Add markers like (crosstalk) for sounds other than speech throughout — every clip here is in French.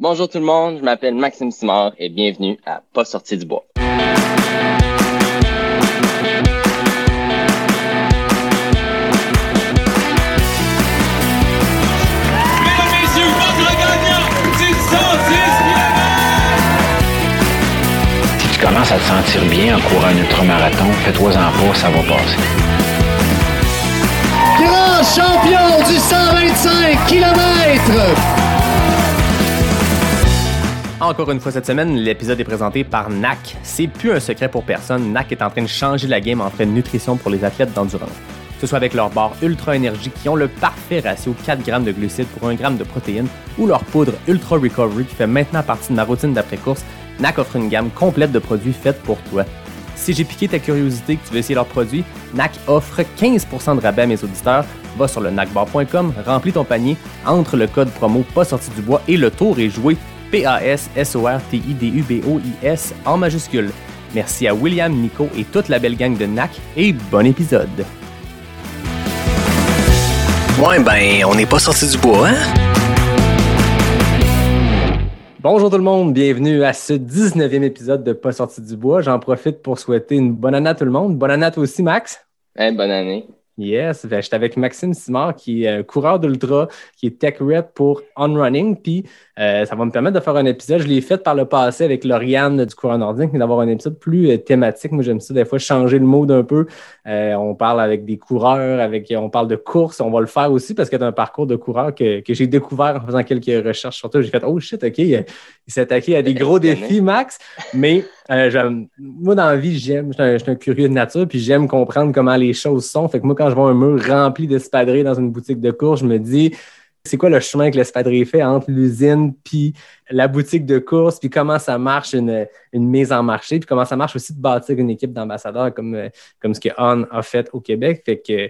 Bonjour tout le monde, je m'appelle Maxime Simard et bienvenue à Pas sorti du bois. Mesdames, messieurs, votre gagnant du 110 Si tu commences à te sentir bien en courant un ultramarathon, fais-toi-en pas, ça va passer. grand champion du 125 km. Encore une fois cette semaine, l'épisode est présenté par NAC. C'est plus un secret pour personne, NAC est en train de changer la game en train de nutrition pour les athlètes d'endurance. Que ce soit avec leur barre Ultra Énergie qui ont le parfait ratio 4 grammes de glucides pour 1 g de protéines ou leur poudre Ultra Recovery qui fait maintenant partie de ma routine d'après-course, NAC offre une gamme complète de produits faits pour toi. Si j'ai piqué ta curiosité que tu veux essayer leurs produits, NAC offre 15% de rabais à mes auditeurs. Va sur le nacbar.com, remplis ton panier, entre le code promo pas sorti du bois et le tour est joué. P-A-S-S-O-R-T-I-D-U-B-O-I-S en majuscule. Merci à William, Nico et toute la belle gang de NAC et bon épisode. Ouais, ben, on n'est pas sorti du bois, hein? Bonjour tout le monde, bienvenue à ce 19e épisode de Pas sorti du bois. J'en profite pour souhaiter une bonne année à tout le monde. Bonne année à toi aussi, Max. Eh, bonne année. Yes, ben, j'étais avec Maxime Simard, qui est un coureur d'ultra, qui est tech rep pour On Running. Puis euh, ça va me permettre de faire un épisode. Je l'ai fait par le passé avec Lauriane du coureur nordique, mais d'avoir un épisode plus euh, thématique. Moi, j'aime ça des fois changer le mode un peu. Euh, on parle avec des coureurs, avec, on parle de course. On va le faire aussi parce y a un parcours de coureur que, que j'ai découvert en faisant quelques recherches sur toi. J'ai fait Oh shit, OK, il, il s'est attaqué à des gros défis, Max. Mais euh, moi, dans la vie, j'aime, je suis un- je suis un curieux de nature, puis j'aime comprendre comment les choses sont. Fait que moi, quand je vois un mur rempli d'espadrilles dans une boutique de course, je me dis, c'est quoi le chemin que l'espadrille fait entre l'usine puis la boutique de course, puis comment ça marche une, une mise en marché, puis comment ça marche aussi de bâtir une équipe d'ambassadeurs comme, euh, comme ce que On a fait au Québec. Fait que euh,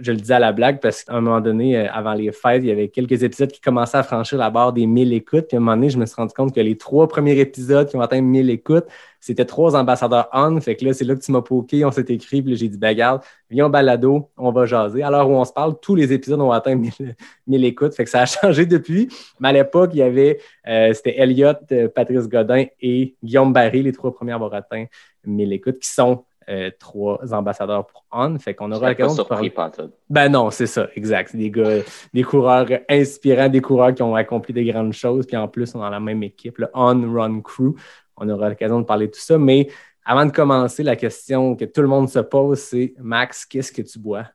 je le dis à la blague parce qu'à un moment donné, euh, avant les fêtes, il y avait quelques épisodes qui commençaient à franchir la barre des 1000 écoutes. Puis à un moment donné, je me suis rendu compte que les trois premiers épisodes qui ont atteint 1000 écoutes, c'était trois ambassadeurs on. Fait que là, c'est là que tu m'as poké, on s'est écrit, puis j'ai dit, ben, regarde, viens au balado, on va jaser. Alors où on se parle, tous les épisodes ont atteint 1000, 1000 écoutes. Fait que ça a (laughs) changé depuis. Mais à l'époque, il y avait, c'était Elliott, euh, Patrice Godin et Guillaume Barry, les trois premiers à avoir atteint 1000 écoutes, qui sont euh, trois ambassadeurs pour On. Fait qu'on aura l'occasion de parler. Ben non, c'est ça, exact. C'est des gars, des coureurs inspirants, des coureurs qui ont accompli des grandes choses, puis en plus, on est dans la même équipe, le On Run Crew. On aura l'occasion de parler de tout ça. Mais avant de commencer, la question que tout le monde se pose, c'est Max, qu'est-ce que tu bois?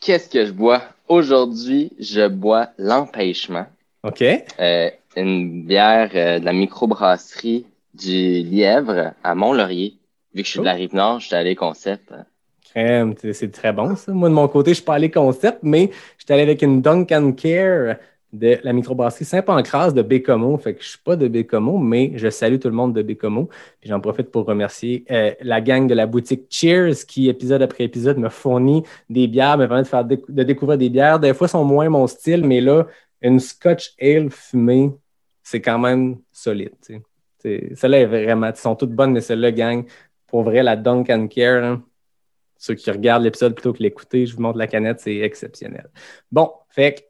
Qu'est-ce que je bois? Aujourd'hui, je bois l'empêchement. OK? Euh, une bière euh, de la microbrasserie du Lièvre à Mont-Laurier. Vu que je suis de la Rive-Nord, je suis allé concept. Crème, c'est très bon ça. Moi, de mon côté, je suis pas allé concept, mais je suis allé avec une Duncan Care de la microbrasserie Saint-Pancras de Bécomo. Fait que je suis pas de Bécomo, mais je salue tout le monde de Bécomo. Puis j'en profite pour remercier euh, la gang de la boutique Cheers qui, épisode après épisode, me fournit des bières, me permet de, faire de découvrir des bières. Des fois, elles sont moins mon style, mais là, une Scotch Ale fumée, c'est quand même solide. Celle-là est vraiment, sont toutes bonnes, mais celle-là, gang, pour vrai, la Duncan Care, là, ceux qui regardent l'épisode plutôt que l'écouter, je vous montre la canette, c'est exceptionnel. Bon, fait que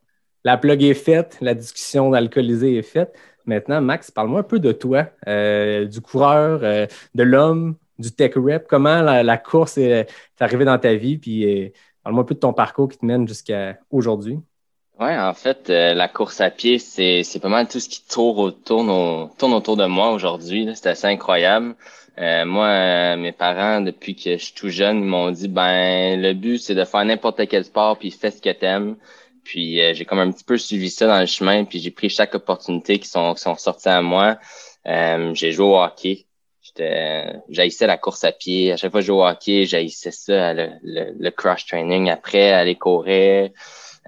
la plug est faite, la discussion d'alcoolisé est faite. Maintenant, Max, parle-moi un peu de toi, euh, du coureur, euh, de l'homme, du tech rep. Comment la, course est, est arrivée dans ta vie? Puis euh, parle-moi un peu de ton parcours qui te mène jusqu'à aujourd'hui. Ouais, en fait, euh, la course à pied, c'est, c'est pas mal tout ce qui tourne, tourne, tourne autour de moi aujourd'hui. C'est assez incroyable. Euh, moi, euh, mes parents, depuis que je suis tout jeune, m'ont dit, ben, le but, c'est de faire n'importe quel sport, puis fais ce que t'aimes. Puis euh, j'ai comme un petit peu suivi ça dans le chemin, puis j'ai pris chaque opportunité qui sont, qui sont sorties à moi. Euh, j'ai joué au hockey. J'étais, j'haïssais la course à pied. À chaque fois que je jouais au hockey, j'haïssais ça, le, le, le cross training. Après, aller courir,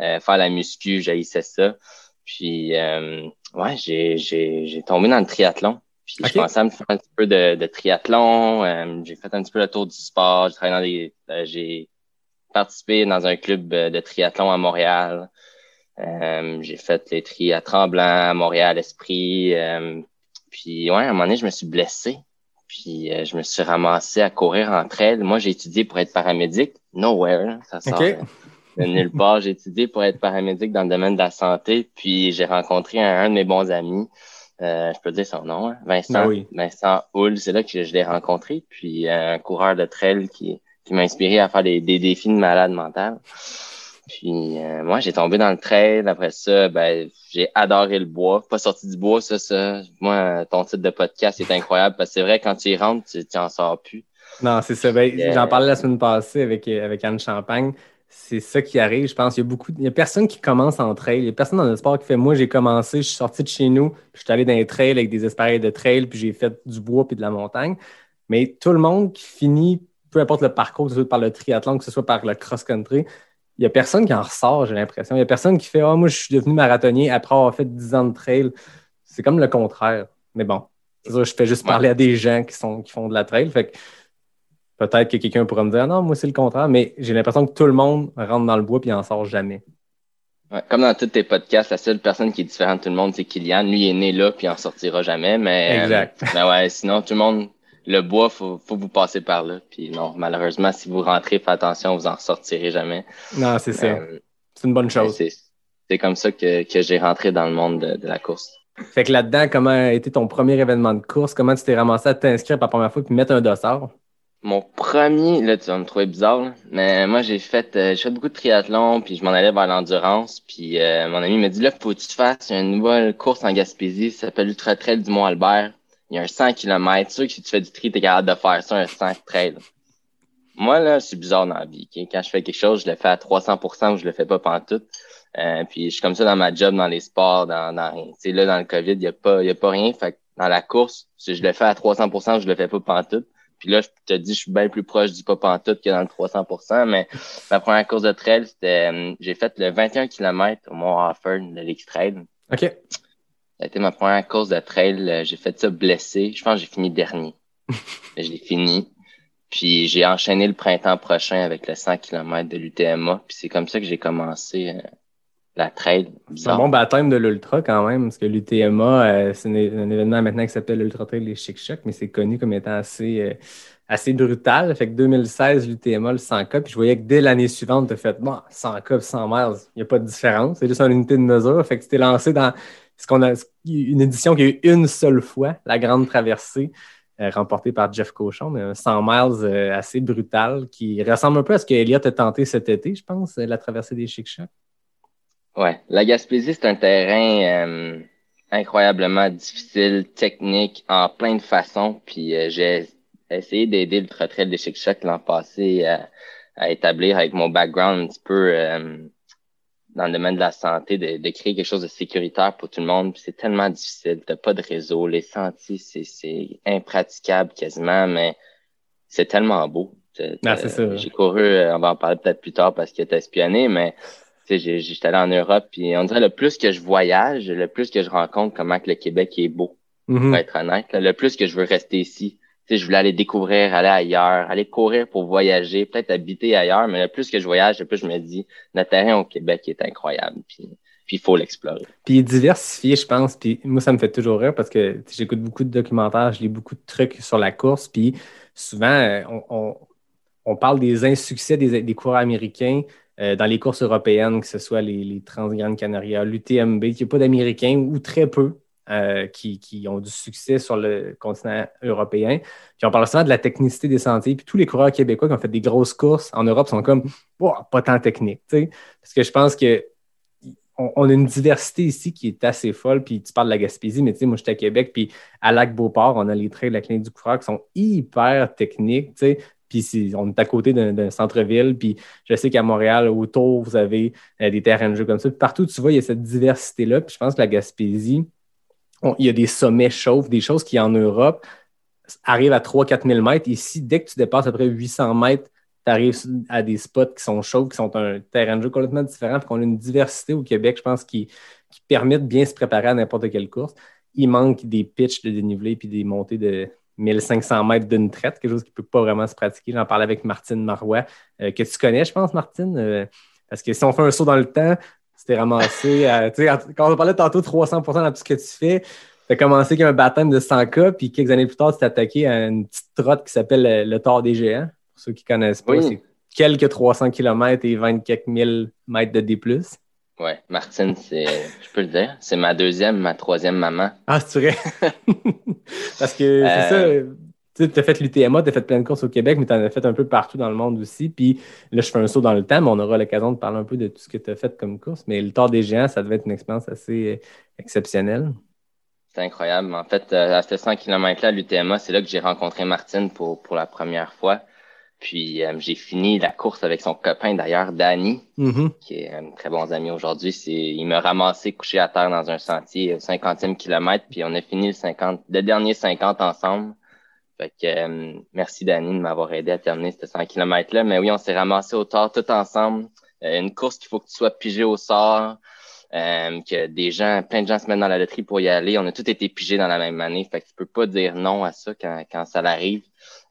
euh, faire la muscu, j'haïssais ça. Puis, euh, ouais, j'ai, j'ai, j'ai tombé dans le triathlon. Puis, Ok. je pensais à me faire un petit peu de, de triathlon. Euh, j'ai fait un petit peu le tour du sport. J'ai travaillé dans des, euh, j'ai participé dans un club euh, de triathlon à Montréal. J'ai fait les tri à Tremblant, à Montréal, Esprit. Puis, ouais, à un moment donné, je me suis blessé. Puis, euh, je me suis ramassé à courir entre elles. Moi, j'ai étudié pour être paramédic. Nowhere, là, ça sort Ok. De nulle part. J'ai étudié pour être paramédic dans le domaine de la santé. Puis, j'ai rencontré un, un de mes bons amis Euh, je peux dire son nom, hein? Vincent. Ben oui. Vincent Hull, c'est là que je l'ai rencontré. Puis euh, un coureur de trail qui, qui m'a inspiré à faire des, des défis de malade mental. Puis euh, moi, j'ai tombé dans le trail. Après ça, ben, j'ai adoré le bois. Pas sorti du bois, ça, ça. Moi, ton titre de podcast est incroyable parce que c'est vrai, quand tu y rentres, tu n'en sors plus. Non, c'est ça. Ben. J'en parlais la semaine passée avec, avec Anne Champagne. C'est ça qui arrive, je pense. Il y a beaucoup. Il y a personne qui commence en trail. Il y a personne dans le sport qui fait Moi, j'ai commencé, je suis sorti de chez nous, puis je suis allé dans les trails avec des appareils de trail, puis j'ai fait du bois puis de la montagne. Mais tout le monde qui finit, peu importe le parcours, que ce soit par le triathlon, que ce soit par le cross-country, il n'y a personne qui en ressort, j'ai l'impression. Il n'y a personne qui fait Ah, moi, je suis devenu marathonien après avoir fait 10 ans de trail. C'est comme le contraire. Mais bon, c'est ça, je fais juste Ouais. parler à des gens qui, sont, qui font de la trail. Fait que peut-être que quelqu'un pourra me dire non, moi c'est le contraire, mais j'ai l'impression que tout le monde rentre dans le bois puis en sort jamais. Ouais, comme dans tous tes podcasts, la seule personne qui est différente de tout le monde, c'est Kylian. Lui, il est né là, puis il en sortira jamais. Mais, Exact. euh, ben ouais, sinon, tout le monde, le bois, faut, faut vous passer par là. Puis non, malheureusement, si vous rentrez, faites attention, vous en ressortirez jamais. Non, c'est ça. Euh, C'est une bonne chose. c'est, c'est comme ça que, que j'ai rentré dans le monde de, de la course. Fait que là-dedans, comment a été ton premier événement de course? Comment tu t'es ramassé à t'inscrire pour la première fois puis mettre un dossard? Mon premier, là, tu vas me trouver bizarre, là, mais moi, j'ai fait, euh, j'ai fait beaucoup de triathlon, puis je m'en allais vers l'endurance, puis euh, mon ami m'a dit, là, faut que tu fasses une nouvelle course en Gaspésie, ça s'appelle l'Ultra Trail du Mont-Albert. Il y a un 100 km, sûr que si tu fais du tri, t'es capable de faire ça, un 100 trail. Moi, là, suis bizarre dans la vie? Quand je fais quelque chose, je le fais à 300% ou je le fais pas pantoute. Euh, puis je suis comme ça dans ma job, dans les sports, dans, dans là, dans le COVID, il y a pas, y a pas rien. Fait que dans la course, si je le fais à 300%, je le fais pas pantoute. Puis là, je te dis, je suis bien plus proche du pas pantoute que dans le 300%. Mais ma première course de trail, c'était, euh, j'ai fait le 21 km au Mont Offord de l'X-Trail. OK. Ça a été ma première course de trail. Euh, J'ai fait ça blessé. Je pense que j'ai fini dernier. Mais (laughs) je l'ai fini. Puis j'ai enchaîné le printemps prochain avec le 100 km de l'UTMA. Puis c'est comme ça que j'ai commencé euh, la trail. C'est un bon baptême de l'Ultra quand même, parce que l'UTMA, euh, c'est un, un événement maintenant qui s'appelle l'Ultra Trail des Chic Chocs, mais c'est connu comme étant assez, euh, assez brutal. Fait que 2016, l'UTMA, le 100K, puis je voyais que dès l'année suivante, tu as fait, bon, 100K puis 100 miles, il n'y a pas de différence, c'est juste une unité de mesure. Fait que tu t'es lancé dans ce qu'on a, une édition qui a eu une seule fois, la Grande Traversée, euh, remportée par Jeff Cochon, mais un 100 miles assez brutal, qui ressemble un peu à ce que Elliott a tenté cet été, je pense, la traversée des Chic Chocs. Ouais. La Gaspésie, c'est un terrain euh, incroyablement difficile, technique, en plein de façons. Puis euh, j'ai essayé d'aider le Trail des Chic Chocs l'an passé à, à établir avec mon background un petit peu euh, dans le domaine de la santé, de, de créer quelque chose de sécuritaire pour tout le monde. Puis c'est tellement difficile. T'as pas de réseau. Les sentiers, c'est, c'est impraticable quasiment, mais c'est tellement beau. T'as- Ah, c'est ça. J'ai couru, euh, on va en parler peut-être plus tard parce qu'il était espionné, mais j'étais allé en Europe, puis on dirait le plus que je voyage, le plus que je rencontre comment que le Québec est beau, Mhm. pour être honnête. là, le plus que je veux rester ici. Tu sais, je voulais aller découvrir, aller ailleurs, aller courir pour voyager, peut-être habiter ailleurs, mais le plus que je voyage, le plus je me dis, notre terrain au Québec est incroyable, puis il faut l'explorer. Puis il est diversifié, je pense. Puis moi, ça me fait toujours rire parce que j'écoute beaucoup de documentaires, je lis beaucoup de trucs sur la course. Puis souvent, euh, on, on- on parle des insuccès des, des coureurs américains euh, dans les courses européennes, que ce soit les, les Transgrandes Canaria, l'UTMB, qu'il n'y a pas d'Américains ou très peu euh, qui, qui ont du succès sur le continent européen. Puis on parle souvent de la technicité des sentiers. Puis tous les coureurs québécois qui ont fait des grosses courses en Europe sont comme, pas tant technique. tu sais. Parce que je pense que on, a une diversité ici qui est assez folle. Puis tu parles de la Gaspésie, mais tu sais, moi, j'étais à Québec, puis à Lac-Beauport, on a les trails de la clinique du coureur qui sont hyper techniques, tu sais. Puis c'est- on est à côté d'un centre-ville. Puis je sais qu'à Montréal, autour, vous avez euh, des terrains de jeu comme ça. Partout, tu vois, il y a cette diversité-là. Puis je pense que la Gaspésie, il y a des sommets chauves, des choses qui, en Europe, arrivent à 3-4 000 mètres. Ici, dès que tu dépasses à peu près 800 mètres, tu arrives à des spots qui sont chauds, qui sont un terrain de jeu complètement différent. Puis qu'on a une diversité au Québec, je pense, qui, qui permet de bien se préparer à n'importe quelle course. Il manque des pitches de dénivelé puis des montées de 1500 mètres d'une traite, quelque chose qui ne peut pas vraiment se pratiquer. J'en parlais avec Martine Marois, euh, que tu connais, je pense, Martine. euh, parce que si on fait un saut dans le temps, tu t'es ramassé à, quand on parlait tantôt 300 dans tout ce que tu fais, tu as commencé avec un baptême de 100K, puis quelques années plus tard, tu t'es attaqué à une petite trotte qui s'appelle le, le Tort des Géants. Pour ceux qui ne connaissent pas, Oui. c'est quelques 300 km et 20 quelques mille mètres de D+. Ouais, Martine, c'est, je peux le dire, c'est ma deuxième, ma troisième maman. Ah, c'est vrai? (laughs) Parce que c'est Euh, ça. Tu as fait l'UTMA, tu as fait plein de courses au Québec, mais tu en as fait un peu partout dans le monde aussi. Puis là, je fais un saut dans le temps, mais on aura l'occasion de parler un peu de tout ce que tu as fait comme course. Mais le Tour des Géants, ça devait être une expérience assez euh, exceptionnelle. C'est incroyable. En fait, euh, à ce 100 km-là, l'UTMA, c'est là que j'ai rencontré Martine pour, pour la première fois. Puis euh, j'ai fini la course avec son copain d'ailleurs, Danny, Mhm. qui est un très bon ami aujourd'hui. Il m'a ramassé couché à terre dans un sentier au 50e kilomètre, puis on a fini le 50, le dernier 50 ensemble. Fait que euh, merci Danny de m'avoir aidé à terminer ce 100 km là. Mais oui, on s'est ramassé au tard tout ensemble. Euh, une course qu'il faut que tu sois pigé au sort. Euh, que des gens, plein de gens se mettent dans la loterie pour y aller. On a tous été pigés dans la même année. Fait que tu peux pas dire non à ça quand, quand ça l'arrive.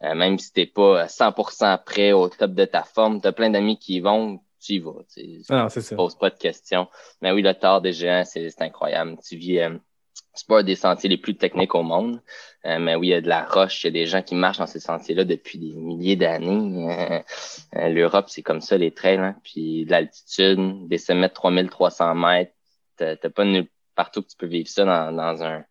Euh, même si t'es pas 100% prêt au top de ta forme, t'as plein d'amis qui y vont, tu y vas. tu. Ah non, c'est ça. pose pas de questions. Mais oui, le tard des géants, c'est c'est incroyable. Tu vis, euh, c'est pas un des sentiers les plus techniques au monde. Euh, mais oui, il y a de la roche, il y a des gens qui marchent dans ces sentiers-là depuis des milliers d'années. Euh, euh, L'Europe, c'est comme ça, les trails. Hein. Puis de l'altitude, des sommets de 3300 mètres. T'as pas nulle partout que tu peux vivre ça dans, dans un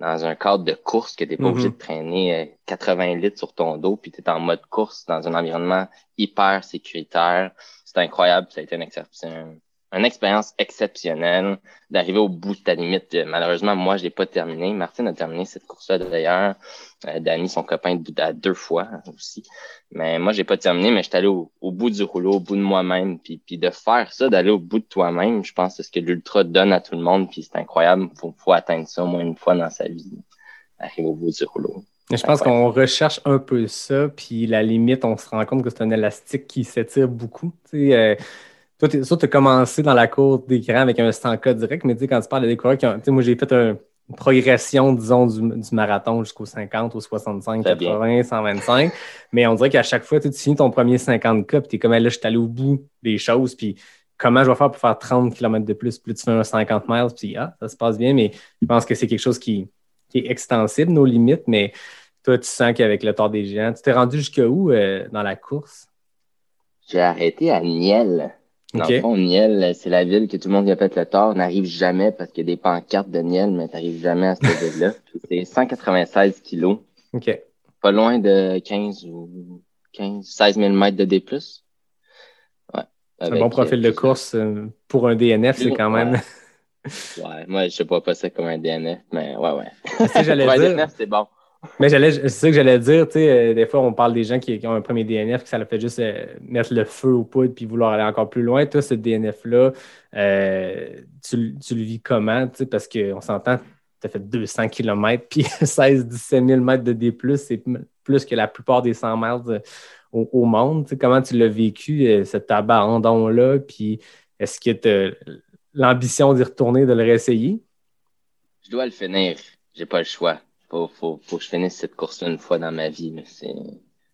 dans un cadre de course que t'es pas obligé de traîner euh, 80 litres sur ton dos, puis t'es en mode course dans un environnement hyper sécuritaire. C'est incroyable, ça a été un- une expérience exceptionnelle d'arriver au bout de ta limite. Euh, Malheureusement, moi, je l'ai pas terminé. Martine a terminé cette course-là d'ailleurs. Euh, Danny, son copain, à deux fois aussi. Mais moi, j'ai pas terminé, mais j'étais allé au, au bout du rouleau, au bout de moi-même. Puis, puis de faire ça, d'aller au bout de toi-même, je pense que c'est ce que l'ultra donne à tout le monde. Puis c'est incroyable. Faut, faut atteindre ça au moins une fois dans sa vie. Arriver au bout du rouleau. Mais je pense qu'on recherche un peu ça, puis la limite, on se rend compte que c'est un élastique qui s'étire beaucoup. Tu sais, euh, toi, tu as commencé dans la cour des grands avec un 100K direct, mais quand tu parles des coureurs qui ont. moi, j'ai fait un- une progression, disons, du, du marathon jusqu'au 50, au 65, Très bien. 80, 125. Mais on dirait qu'à chaque fois, tu finis ton premier 50K, puis tu es comme, là, je suis allé au bout des choses, puis comment je vais faire pour faire 30 km de plus? Puis là, tu fais un 50 miles, puis ah, ça se passe bien, mais je pense que c'est quelque chose qui, qui est extensible, nos limites, mais toi, tu sens qu'avec le Tour des Géants, tu t'es rendu jusqu'à où euh, dans la course? J'ai arrêté à Niel. Dans OK. le fond, Niel, c'est la ville que tout le monde y a fait le tort. n'arrive jamais parce qu'il y a des pancartes de Niel, mais t'arrives jamais à cette ville-là. (laughs) C'est 196 kilos. OK. Pas loin de 15 ou 15, 16 000 mètres de D+. Ouais. Un Avec, bon profil euh, de course euh, pour un DNF, c'est quand même. Ouais, moi, je sais pas pas ça comme un DNF, mais ouais, ouais. (laughs) Sais, j'allais (laughs) Pour un dire- DNF, c'est bon. Mais c'est ça que j'allais dire, tu sais, euh, des fois, on parle des gens qui, ont un premier DNF, que ça leur fait juste euh, mettre le feu aux poudres puis vouloir aller encore plus loin. Toi, ce DNF-là, euh, tu, tu le vis comment, tu sais, parce qu'on s'entend, tu as fait 200 km puis (laughs) 16-17 000 mètres de D+, c'est plus que la plupart des 100 miles euh, au, au monde. Tu sais, comment tu l'as vécu, cet abandon-là, puis est-ce que tu l'ambition d'y retourner, de le réessayer? Je dois le finir. J'ai pas le choix. Faut, faut, faut que je finisse cette course-là une fois dans ma vie. C'est,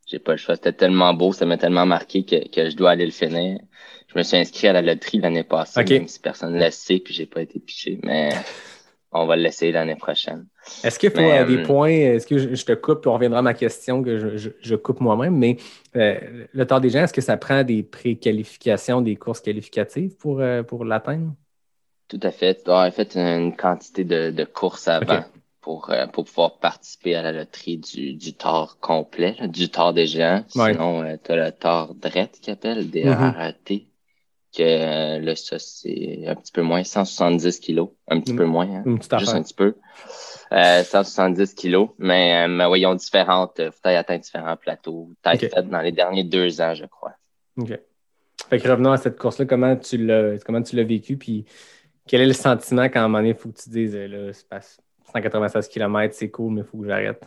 j'ai pas le choix. C'était tellement beau, ça m'a tellement marqué que, que je dois aller le finir. Je me suis inscrit à la loterie l'année passée, même si personne ne le sait, puis j'ai pas été piché, mais on va l'essayer l'année prochaine. Est-ce Mais, euh, des euh, points, est-ce que je, je te coupe, puis on reviendra à ma question que je, je- je coupe moi-même, mais euh, le temps des gens, est-ce que ça prend des pré-qualifications, des courses qualificatives pour, euh, pour l'atteindre? Tout à fait. Tu dois avoir fait une quantité de, de courses avant. Pour, euh, pour pouvoir participer à la loterie du, du tort complet, là, du tort des géants. Ouais. Sinon, tu as le tort DRET qui appelle, D-R-A-T, que euh, là, ça, c'est un petit peu moins, 170 kilos. Un petit Une- peu moins, hein. Une Juste un petit peu. Euh, 170 kilos. Mais, euh, mais oui, ils ont différentes, euh, faut atteindre différents plateaux. T'as Ok. fait dans les derniers deux ans, je crois. OK. Fait que revenons à cette course-là, comment tu l'as vécu, puis quel est le sentiment quand à un moment donné, il faut que tu dises, euh, là, c'est pas 196 km, c'est cool, mais il faut que j'arrête.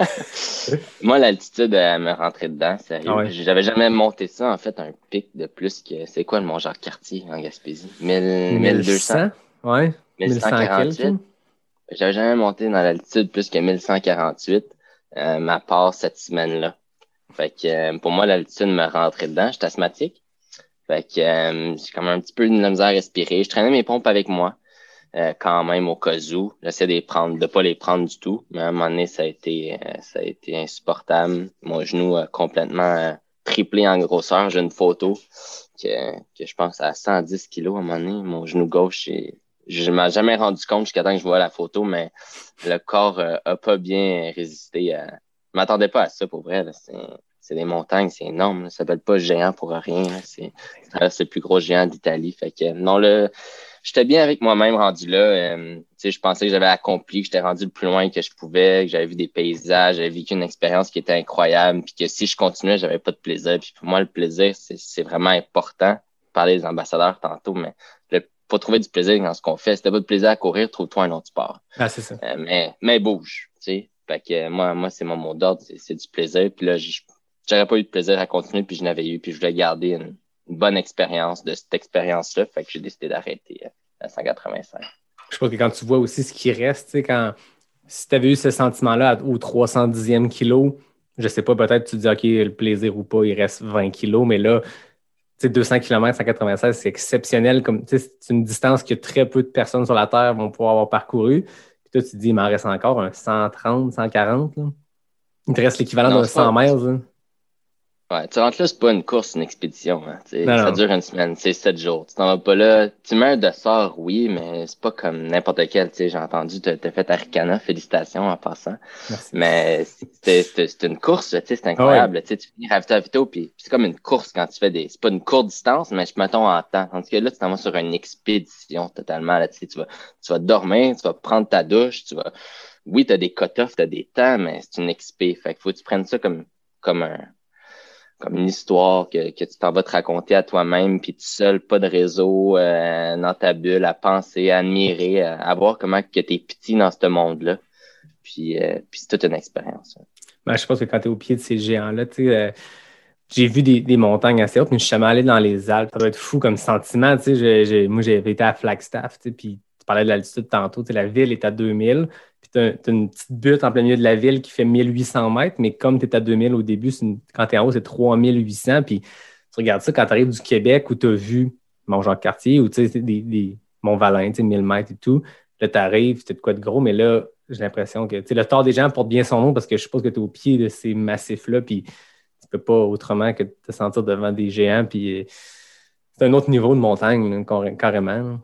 (laughs) Moi, l'altitude, elle me rentrait dedans, sérieux. Ah ouais. J'avais jamais monté ça, en fait, un pic de plus que. C'est quoi le Mont Jacques-Cartier en Gaspésie? 1000, 1200? Ouais. 1100 1148? quelques. J'avais jamais monté dans l'altitude plus que 1148, euh, ma part cette semaine-là. Fait que euh, pour moi, l'altitude me rentrait dedans. Je suis asthmatique. Fait que euh, j'ai comme un petit peu de la misère à respirer. Je traînais mes pompes avec moi. Euh, quand même au cas où. J'essaie de les prendre, de pas les prendre du tout. Mais à un moment donné, ça a été, euh, ça a été insupportable. Mon genou a complètement euh, triplé en grosseur. J'ai une photo que, que je pense à 110 kilos à un moment donné. Mon genou gauche, et je m'en jamais rendu compte jusqu'à temps que je vois la photo, mais le corps a pas bien résisté. À... Je m'attendais pas à ça pour vrai. C'est des montagnes, c'est énorme. Ça s'appelle pas géant pour rien. C'est le plus gros géant d'Italie. Fait que non, le j'étais bien avec moi-même rendu là. Euh, je pensais que j'avais accompli, que j'étais rendu le plus loin que je pouvais, que j'avais vu des paysages, j'avais vécu une expérience qui était incroyable, puis que si je continuais, j'avais pas de plaisir. Puis pour moi, le plaisir, c'est vraiment important. Parler des ambassadeurs tantôt, mais le, pour trouver du plaisir dans ce qu'on fait, si t'as pas de plaisir à courir, trouve-toi un autre sport. Ah, c'est ça. Euh, mais, mais bouge, tu sais. Fait que moi, moi, c'est mon mot d'ordre, c'est du plaisir. Puis là, j'aurais pas eu de plaisir à continuer, puis je n'avais eu, puis je voulais garder une, bonne expérience de cette expérience-là. Fait que j'ai décidé d'arrêter euh, à 185. Je pense que quand tu vois aussi ce qui reste, tu sais, quand si tu avais eu ce sentiment-là au 310e kilo, je sais pas, peut-être tu te dis, OK, le plaisir ou pas, il reste 20 kilos, mais là, tu sais, 200 km 196, c'est exceptionnel. Comme, c'est une distance que très peu de personnes sur la Terre vont pouvoir avoir parcouru. Puis toi, tu te dis, il m'en reste encore un 130, 140. Il te reste l'équivalent d'un 100 miles. Ouais, tu rentres là, c'est pas une course, une expédition. Hein, ça dure une semaine, c'est sept jours. Tu t'en vas pas là. Tu un de sort, oui, mais c'est pas comme n'importe quel. J'ai entendu, tu as fait Aricana, félicitations en passant. Mais c'est une course, c'est incroyable. Ah Tu finis ravito à puis c'est comme une course quand tu fais des. C'est pas une courte distance, mais je mettons en temps. Tandis que là, tu t'en vas sur une expédition totalement. Là, tu, vas, tu vas dormir, tu vas prendre ta douche, tu vas. Oui, tu as des cut-offs, tu as des temps, mais c'est une expé. Fait qu'il faut que tu prennes ça comme, comme un comme une histoire que, que tu t'en vas te raconter à toi-même, puis tout seul, pas de réseau euh, dans ta bulle, à penser, à admirer, à, voir comment que tu es petit dans ce monde-là. Puis, euh, puis c'est toute une expérience. Ben, je pense que quand tu es au pied de ces géants-là, tu sais, euh, j'ai vu des, des, montagnes assez hautes, mais je suis jamais allé dans les Alpes. Ça doit être fou comme sentiment. Tu sais, moi, j'avais été à Flagstaff, tu sais, puis tu parlais de l'altitude tantôt. La ville est à 2000 tu as, une petite butte en plein milieu de la ville qui fait 1800 mètres, mais comme tu es à 2000 au début, quand tu es en haut, c'est 3800. Puis tu regardes ça quand tu arrives du Québec où tu as vu Mont-Jean-Cartier ou des, des Mont-Valin, 1000 mètres et tout. Là, tu arrives, tu de quoi de gros, mais là, j'ai l'impression que le tort des gens porte bien son nom parce que je suppose que tu es au pied de ces massifs-là, puis tu peux pas autrement que te sentir devant des géants. Puis c'est un autre niveau de montagne, carrément.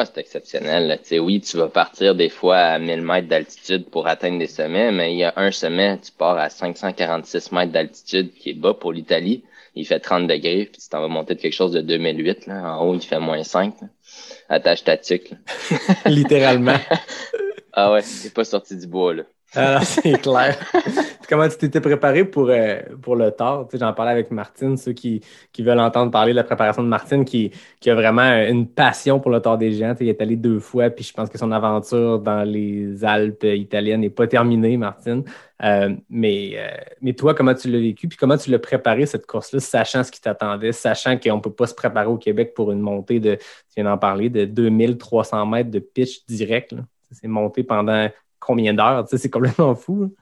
Ah, c'est exceptionnel. sais, oui, tu vas partir des fois à 1000 mètres d'altitude pour atteindre des sommets, mais il y a un sommet, tu pars à 546 mètres d'altitude qui est bas pour l'Italie. Il fait 30 degrés, puis tu t'en vas monter de quelque chose de 2008. Là. En haut, il fait moins 5. Attache ta tuque. (laughs) Littéralement. (laughs) ah ouais, c'est pas sorti du bois. là. Ah, (laughs) c'est clair. (laughs) comment tu t'étais préparé pour, euh, pour le tard? J'en parlais avec Martine, ceux qui, qui, veulent entendre parler de la préparation de Martine, qui, qui a vraiment une passion pour le tard des géants. il est allé deux fois, puis je pense que son aventure dans les Alpes italiennes n'est pas terminée, Martine. Euh, mais, euh, mais toi, comment tu l'as vécu? Puis comment tu l'as préparé, cette course-là, sachant ce qui t'attendait, sachant qu'on ne peut pas se préparer au Québec pour une montée de, tu viens d'en parler, de 2300 mètres de pitch direct. C'est monté pendant combien d'heures? Tu sais, c'est complètement fou.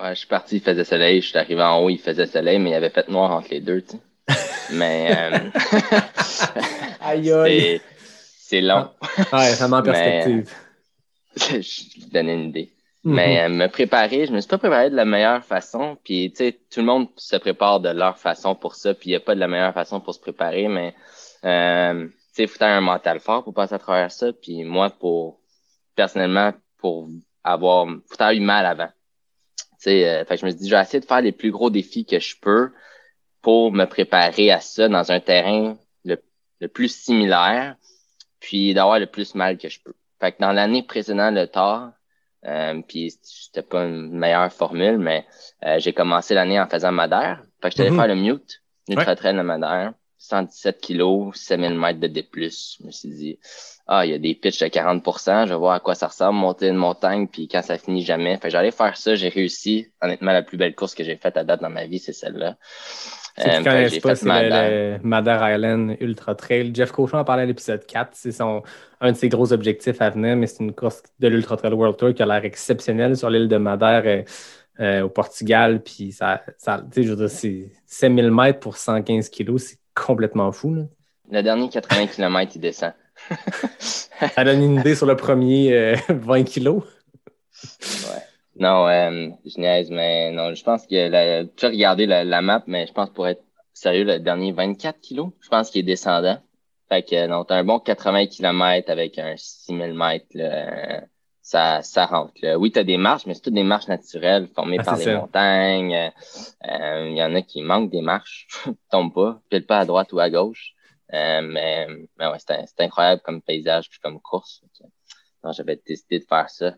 Ouais, je suis parti, il faisait soleil. Je suis arrivé en haut, il faisait soleil, mais il y avait fait noir entre les deux. Tu sais. mais. Euh... (laughs) aïe, aïe. C'est long. ouais, ça en (laughs) perspective. (laughs) je te donne une idée. Mm-hmm. Mais euh, me préparer, je me suis pas préparé de la meilleure façon. Puis, tu sais, tout le monde se prépare de leur façon pour ça. Puis, il n'y a pas de la meilleure façon pour se préparer. Mais, euh, tu sais, il faut avoir un mental fort pour passer à travers ça. Puis, moi, pour, personnellement, pour avoir, avoir eu mal avant. euh, fait je me suis dit, je vais essayer de faire les plus gros défis que je peux pour me préparer à ça dans un terrain le, le plus similaire, puis d'avoir le plus mal que je peux. Fait que dans l'année précédente, le tard, euh, puis c'était pas une meilleure formule, mais euh, j'ai commencé l'année en faisant Madère. Fait que je mm faire le mute, une ouais. train de Madère, 117 kilos, 7000 mètres de D+. Je me suis dit, ah, il y a des pitches de 40% je vais voir à quoi ça ressemble, monter une montagne, puis quand ça finit jamais. Fait j'allais faire ça, j'ai réussi. Honnêtement, la plus belle course que j'ai faite à date dans ma vie, c'est celle-là. Euh, pas, c'est le, Madère Island Ultra Trail. Jeff Cochon a parlé à l'épisode 4. C'est son, un de ses gros objectifs à venir, mais c'est une course de l'Ultra Trail World Tour qui a l'air exceptionnelle sur l'île de Madère euh, euh, au Portugal. Puis ça, ça je veux dire, c'est 7000 mètres pour 115 kilos. C'est complètement fou. Là. Le dernier 80 (laughs) km, il descend. (laughs) Ça donne une idée sur le premier 20 euh, kilos? Ouais. Non, euh, je niaise, mais non, je pense que la, tu as regardé la, map, mais je pense pour être sérieux, le dernier 24 kilos, je pense qu'il est descendant. Fait que, non, t'as un bon 80 km avec un 6000 mètres, ça, ça rentre. Là. Oui, tu as des marches, mais c'est toutes des marches naturelles formées Ah, par les ça. montagnes. Euh, Il y en a qui manquent des marches, (laughs) tombent pas, pile pas à droite ou à gauche. Euh, mais mais ouais, c'est incroyable comme paysage puis comme course. Non, J'avais décidé de faire ça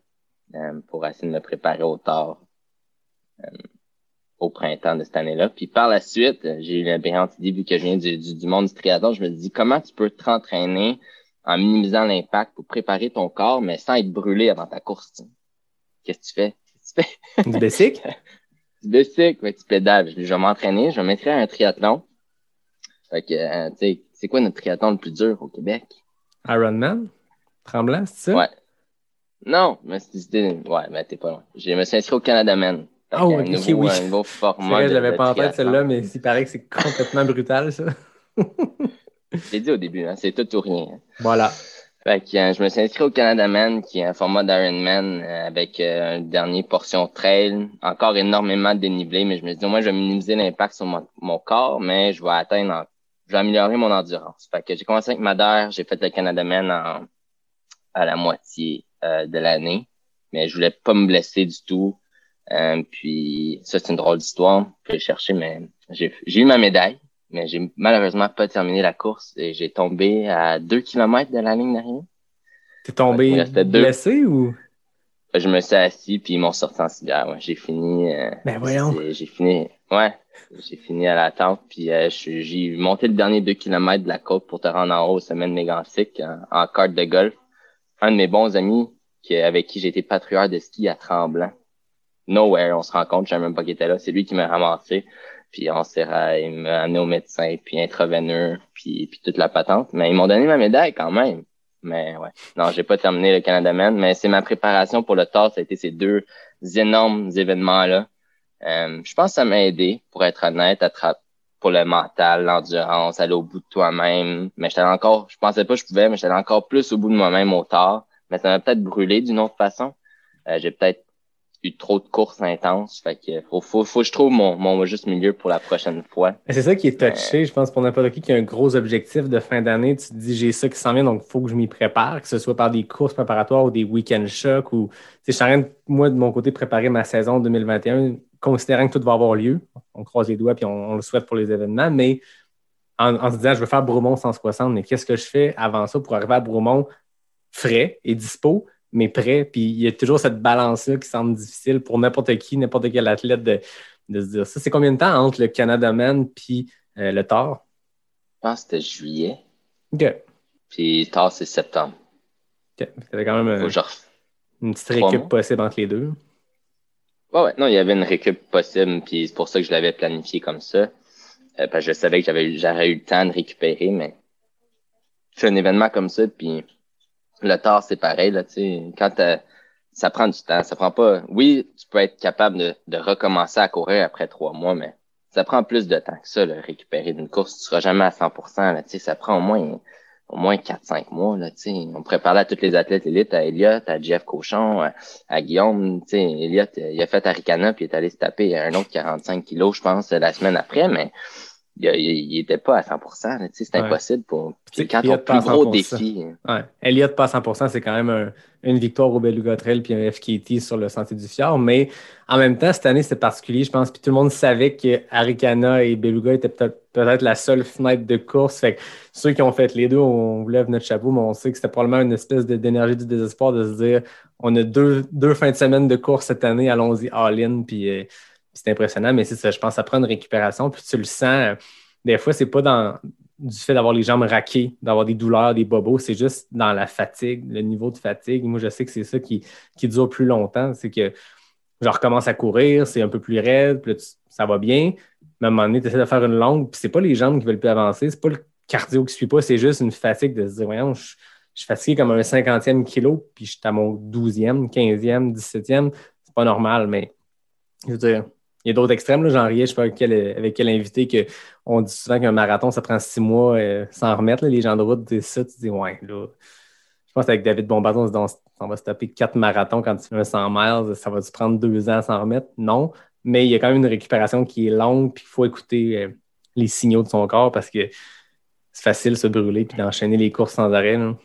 euh, pour essayer de me préparer au tard euh, au printemps de cette année-là. Puis par la suite, euh, j'ai eu la brillante idée, vu que je viens du, du, du monde du triathlon, je me dis comment tu peux te entraîner en minimisant l'impact pour préparer ton corps, mais sans être brûlé avant ta course. Qu'est-ce que tu fais? Que tu fais? (laughs) Du basic? (laughs) Tu bicycles, ouais, tu pédales. Je vais m'entraîner, je vais m'inscrire à un triathlon. Fait que, euh, tu sais, c'est quoi notre triathlon le plus dur au Québec? Ironman? Tremblant, c'est ça? Ouais. Non, mais c'était, ouais, mais t'es pas loin. Je me suis inscrit au Canada Man. Ah que ouais, un ok, nouveau, oui. un nouveau format. vrai, je l'avais pas en tête celle-là, mais il paraît que c'est complètement brutal, ça. (laughs) Je l'ai dit au début, hein, c'est tout ou rien. Voilà. Fait que euh, je me suis inscrit au Canada Man, qui est un format d'Ironman euh, avec euh, une dernière portion trail, encore énormément de dénivelé, mais je me suis dit, moi, je vais minimiser l'impact sur mon, mon corps, mais je vais atteindre, en- je vais améliorer mon endurance. Fait que j'ai commencé avec Madère, j'ai fait le Canada Man en- à la moitié euh, de l'année, mais je voulais pas me blesser du tout. Euh, puis ça, c'est une drôle d'histoire. Je vais chercher, mais j'ai eu ma médaille mais j'ai malheureusement pas terminé la course et j'ai tombé à 2 km de la ligne d'arrivée. T'es tombé blessé ou? Je me suis assis puis ils m'ont sorti en civière. Ouais, j'ai fini. euh, Ben voyons. J'ai fini. Ouais, j'ai fini à la tente puis euh, je j'ai monté le dernier 2 km de la côte pour te rendre en haut au sommet de Mégantic en, en carte de golf. Un de mes bons amis qui, avec qui j'ai été patrouilleur de ski à Tremblant. Nowhere, on se rencontre, je savais même pas qu'il était là. C'est lui qui m'a ramassé. Puis on s'est ra- il m'a amené au médecin, puis intraveineux, puis, puis toute la patente. Mais ils m'ont donné ma médaille quand même. Mais ouais. Non, j'ai pas terminé le Canada Man, mais c'est ma préparation pour le TAS. Ça a été ces deux énormes événements-là. Euh, je pense que ça m'a aidé, pour être honnête, à pour le mental, l'endurance, aller au bout de toi-même. Mais j'étais encore, je pensais pas que je pouvais, mais j'étais encore plus au bout de moi-même au tard. Mais ça m'a peut-être brûlé d'une autre façon. Euh, j'ai peut-être eu trop de courses intenses. Fait que faut, faut, faut que je trouve mon, mon juste milieu pour la prochaine fois. C'est ça qui est touché, je pense, pour n'importe qui qui a un gros objectif de fin d'année. Tu te dis, j'ai ça qui s'en vient, donc il faut que je m'y prépare, que ce soit par des courses préparatoires ou des week-end chocs. Ou, je suis en train, de, moi, de mon côté, préparer ma saison 2021, considérant que tout va avoir lieu. On croise les doigts puis on, on le souhaite pour les événements, mais en, en se disant, je veux faire Bromont 160, mais qu'est-ce que je fais avant ça pour arriver à Bromont frais et dispo, mais prêt? Puis il y a toujours cette balance-là qui semble difficile pour n'importe qui, n'importe quel athlète de, de se dire ça. C'est combien de temps entre le Canada Man puis euh, le Thor? Je pense que c'était juillet. OK. Puis tard, c'est septembre. OK. C'était quand même euh, une petite récup possible entre les deux. Ouais, ouais. Non, il y avait une récup possible, puis c'est pour ça que je l'avais planifié comme ça. Euh, parce que je savais que j'avais j'aurais eu le temps de récupérer, mais c'est un événement comme ça, puis le tard, c'est pareil, là. Quand ça prend du temps, ça prend pas. Oui, tu peux être capable de, de recommencer à courir après trois mois, mais ça prend plus de temps que ça, là, récupérer d'une course. Tu seras jamais à 100%, là. Ça prend au moins au moins 4-5 mois, là, tu sais. On parler à tous les athlètes élites, à Elliott, à Jeff Cochon, à, à Guillaume. Elliott, il a fait Aricana, puis il est allé se taper un autre 45 kilos, je pense, la semaine après, mais il, a- il, il était pas à 100%, là, tu sais. C'est Ouais. impossible pour. Puis quand Elliott ton pas à plus gros 100%. défi. Ouais. Elliott passe 100%, c'est quand même un- une victoire au Beluga Trail puis un FKT sur le Sentier du Fjord. Mais en même temps, cette année, c'était particulier, je pense. Puis tout le monde savait que Arikana et Beluga étaient peut-être la seule fenêtre de course. Fait que ceux qui ont fait les deux, on vous lève notre chapeau, mais on sait que c'était probablement une espèce d'énergie du désespoir de se dire on a deux, deux fins de semaine de course cette année, allons-y all-in. Puis euh, c'est impressionnant, mais c'est ça, je pense ça prend une récupération. Puis tu le sens, euh, des fois, c'est pas dans du fait d'avoir les jambes raquées, d'avoir des douleurs, des bobos, c'est juste dans la fatigue, le niveau de fatigue. Moi, je sais que c'est ça qui, qui dure plus longtemps. C'est que je recommence à courir, c'est un peu plus raide, puis là, ça va bien. Mais à un moment donné, tu essaies de faire une longue, puis c'est pas les jambes qui veulent plus avancer, c'est pas le cardio qui suit pas, c'est juste une fatigue de se dire, voyons, je, je suis fatigué comme un 50e kilo, puis je suis à mon 12e, 15e, 17e. C'est pas normal, mais je veux dire, il y a d'autres extrêmes, j'en riais, je sais pas avec quel, invité que on dit souvent qu'un marathon, ça prend six mois euh, sans remettre. là. les gens de route disent ça, tu dis ouais, là. Je pense qu'avec David Bombardon, on on, va se taper quatre marathons quand tu fais un 100 miles, ça va te prendre deux ans sans remettre? Non, mais il y a quand même une récupération qui est longue, puis il faut écouter euh, les signaux de son corps parce que c'est facile de se brûler puis d'enchaîner les courses sans arrêt. Là.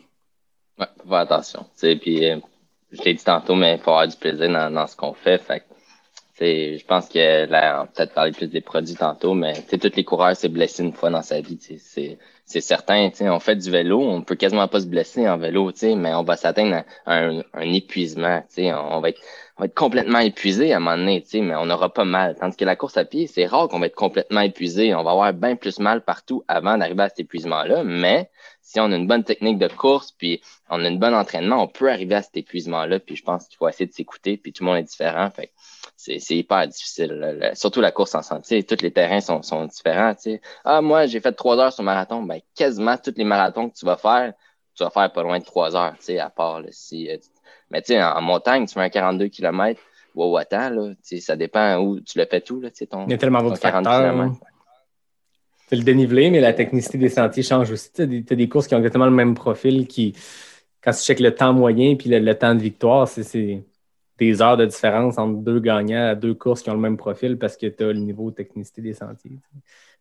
Ouais, faut faire attention. Puis, euh, je l'ai dit tantôt, mais il faut avoir du plaisir dans, ce qu'on. Fait je pense que là, on peut-être parler plus des produits tantôt, mais tous les coureurs s'est blessé une fois dans sa vie. C'est c'est certain. On fait du vélo, on peut quasiment pas se blesser en vélo, mais on va s'atteindre un, un, épuisement. On va être on va être complètement épuisé à un moment donné, mais on n'aura pas mal. Tandis que la course à pied, c'est rare qu'on va être complètement épuisé. On va avoir bien plus mal partout avant d'arriver à cet épuisement-là. Mais si on a une bonne technique de course, puis on a une bonne entraînement, on peut arriver à cet épuisement-là. Puis je pense qu'il faut essayer de s'écouter, puis tout le monde est différent. Fait c'est, hyper difficile. Surtout la course en sentier. Tous les terrains sont, sont différents. Ah, moi, j'ai fait trois heures sur marathon. Ben, quasiment tous les marathons que tu vas faire, tu vas faire pas loin de trois heures, à part si euh, mais tu sais, en, montagne, tu fais un 42 km, wow, attends, là, ça dépend où tu le fais tout, là, ton, Il y a tellement d'autres facteurs. C'est le dénivelé, mais la technicité des sentiers change aussi. Tu as, des courses qui ont exactement le même profil qui, quand tu checkes le temps moyen puis le, temps de victoire, c'est des heures de différence entre deux gagnants à deux courses qui ont le même profil parce que tu as le niveau de technicité des sentiers.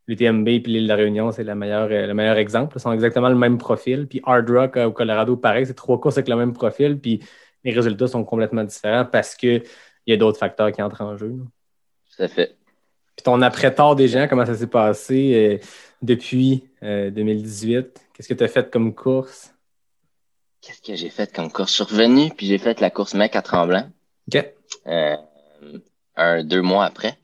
L'UTMB et l'île de la Réunion, c'est le meilleur, le meilleur exemple. Ils sont exactement le même profil. Puis Hard Rock au Colorado, pareil, c'est trois courses avec le même profil. Puis les résultats sont complètement différents parce qu'il y a d'autres facteurs qui entrent en jeu. Tout à fait. Puis ton après-tard des gens, comment ça s'est passé euh, depuis 2018? Euh, Qu'est-ce que tu as fait comme course? Qu'est-ce que j'ai fait comme course? Je suis revenu, puis j'ai fait la course mec à Tremblant. OK. Euh, un, deux mois après.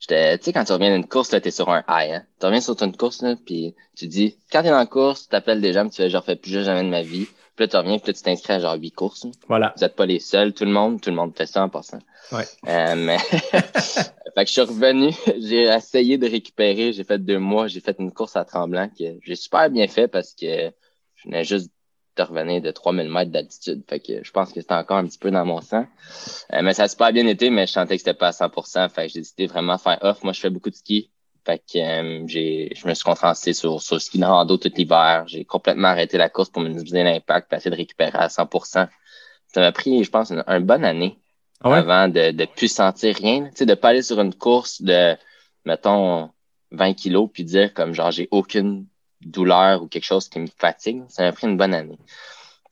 Tu sais, quand tu reviens d'une course, tu es sur un high. Hein? Tu reviens sur une course, là, puis tu dis, quand tu es dans la course, tu appelles des gens, tu fais, je refais plus jamais de ma vie. Puis là, tu reviens, puis là, tu t'inscris à genre huit courses. Voilà. Vous n'êtes pas les seuls, tout le monde, tout le monde fait ça en passant. Ouais. Euh, mais (laughs) fait que je suis revenu, (laughs) j'ai essayé de récupérer, j'ai fait deux mois, j'ai fait une course à Tremblant que j'ai super bien fait parce que je venais juste de revenir de 3000 mètres d'altitude. Fait que je pense que c'était encore un petit peu dans mon sang. Euh, mais ça a super bien été, mais je sentais que c'était pas à 100%. Fait que j'ai décidé vraiment de faire off. Moi, je fais beaucoup de ski. Fait que euh, j'ai, je me suis concentré sur, sur le ski de rando tout l'hiver. J'ai complètement arrêté la course pour minimiser l'impact et essayer de récupérer à 100%. Ça m'a pris, je pense, une, bonne année ah avant de ne plus sentir rien. Tu sais, de pas aller sur une course de, mettons, 20 kilos puis dire comme genre j'ai aucune douleur ou quelque chose qui me fatigue. Ça m'a pris une bonne année.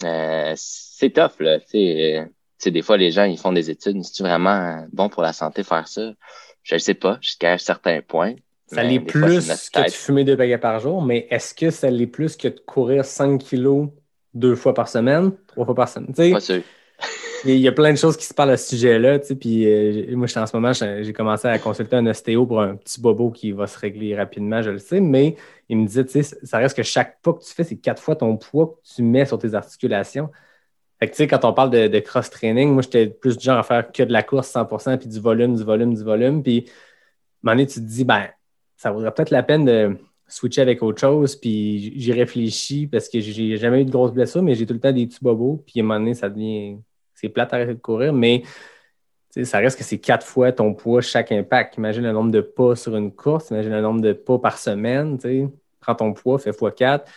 Euh, c'est tough, là. Sais, des fois, les gens, ils font des études. C'est vraiment bon pour la santé faire ça? Je ne sais pas, jusqu'à un certain point. Ça l'est plus que de fumer deux baguettes par jour, mais est-ce que ça l'est plus que de courir 5 kilos deux fois par semaine, trois fois par semaine? Pas sûr. Il y a plein de choses qui se parlent à ce sujet-là. Puis euh, moi, en ce moment, j'ai commencé à consulter un ostéo pour un petit bobo qui va se régler rapidement, je le sais, mais il me disait, tu sais, ça reste que chaque pas que tu fais, c'est quatre fois ton poids que tu mets sur tes articulations. Fait que, tu sais, quand on parle de, cross-training, moi, j'étais plus du genre à faire que de la course 100% puis du volume, du volume, du volume. Puis, à un moment donné, tu te dis, ben, ça vaudrait peut-être la peine de switcher avec autre chose. Puis, j'y réfléchis parce que j'ai jamais eu de grosses blessures, mais j'ai tout le temps des petits bobos. Puis, à un moment donné, ça devient. C'est plate à courir, mais ça reste que c'est quatre fois ton poids chaque impact. Imagine le nombre de pas sur une course, imagine le nombre de pas par semaine. Prends ton poids, fais fois 4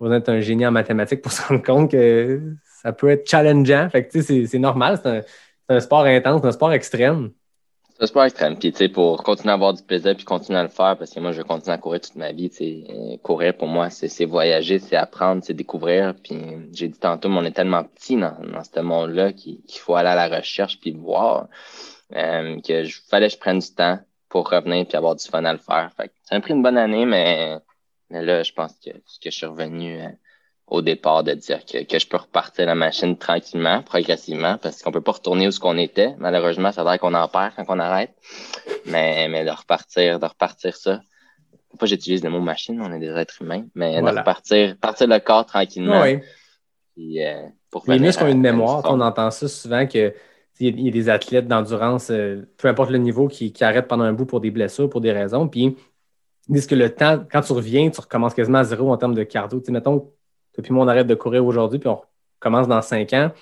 Vous êtes un génie en mathématiques pour (laughs) se rendre compte que ça peut être challengeant. Fait que c'est normal, c'est un, un, sport intense, un sport extrême. C'est sport extrême. Puis, tu sais, pour continuer à avoir du plaisir puis continuer à le faire, parce que moi, je vais continuer à courir toute ma vie. Tu sais, courir, pour moi, c'est voyager, c'est apprendre, c'est découvrir. Puis, j'ai dit tantôt, mais on est tellement petit dans, dans ce monde-là qu'il faut aller à la recherche puis voir. Euh, que je fallait que je prenne du temps pour revenir puis avoir du fun à le faire. Fait ça m'a pris une bonne année, mais, mais là, je pense que, que je suis revenu euh, au départ de dire que, que je peux repartir la machine tranquillement, progressivement, parce qu'on peut pas retourner où ce qu'on était. Malheureusement, ça a l'air qu'on en perd quand on arrête. Mais, mais de repartir, de repartir ça. Pas j'utilise le mot machine, on est des êtres humains, mais de repartir, partir le corps tranquillement. Oui. Puis, euh, pour Les muscles ont une mémoire. On entend ça souvent que il y a des athlètes d'endurance, euh, peu importe le niveau, qui, qui, arrêtent pendant un bout pour des blessures, pour des raisons. Puis, ils disent que le temps, quand tu reviens, tu recommences quasiment à zéro en termes de cardio. Tu sais, mettons, depuis moi, on arrête de courir aujourd'hui, puis on commence dans cinq ans,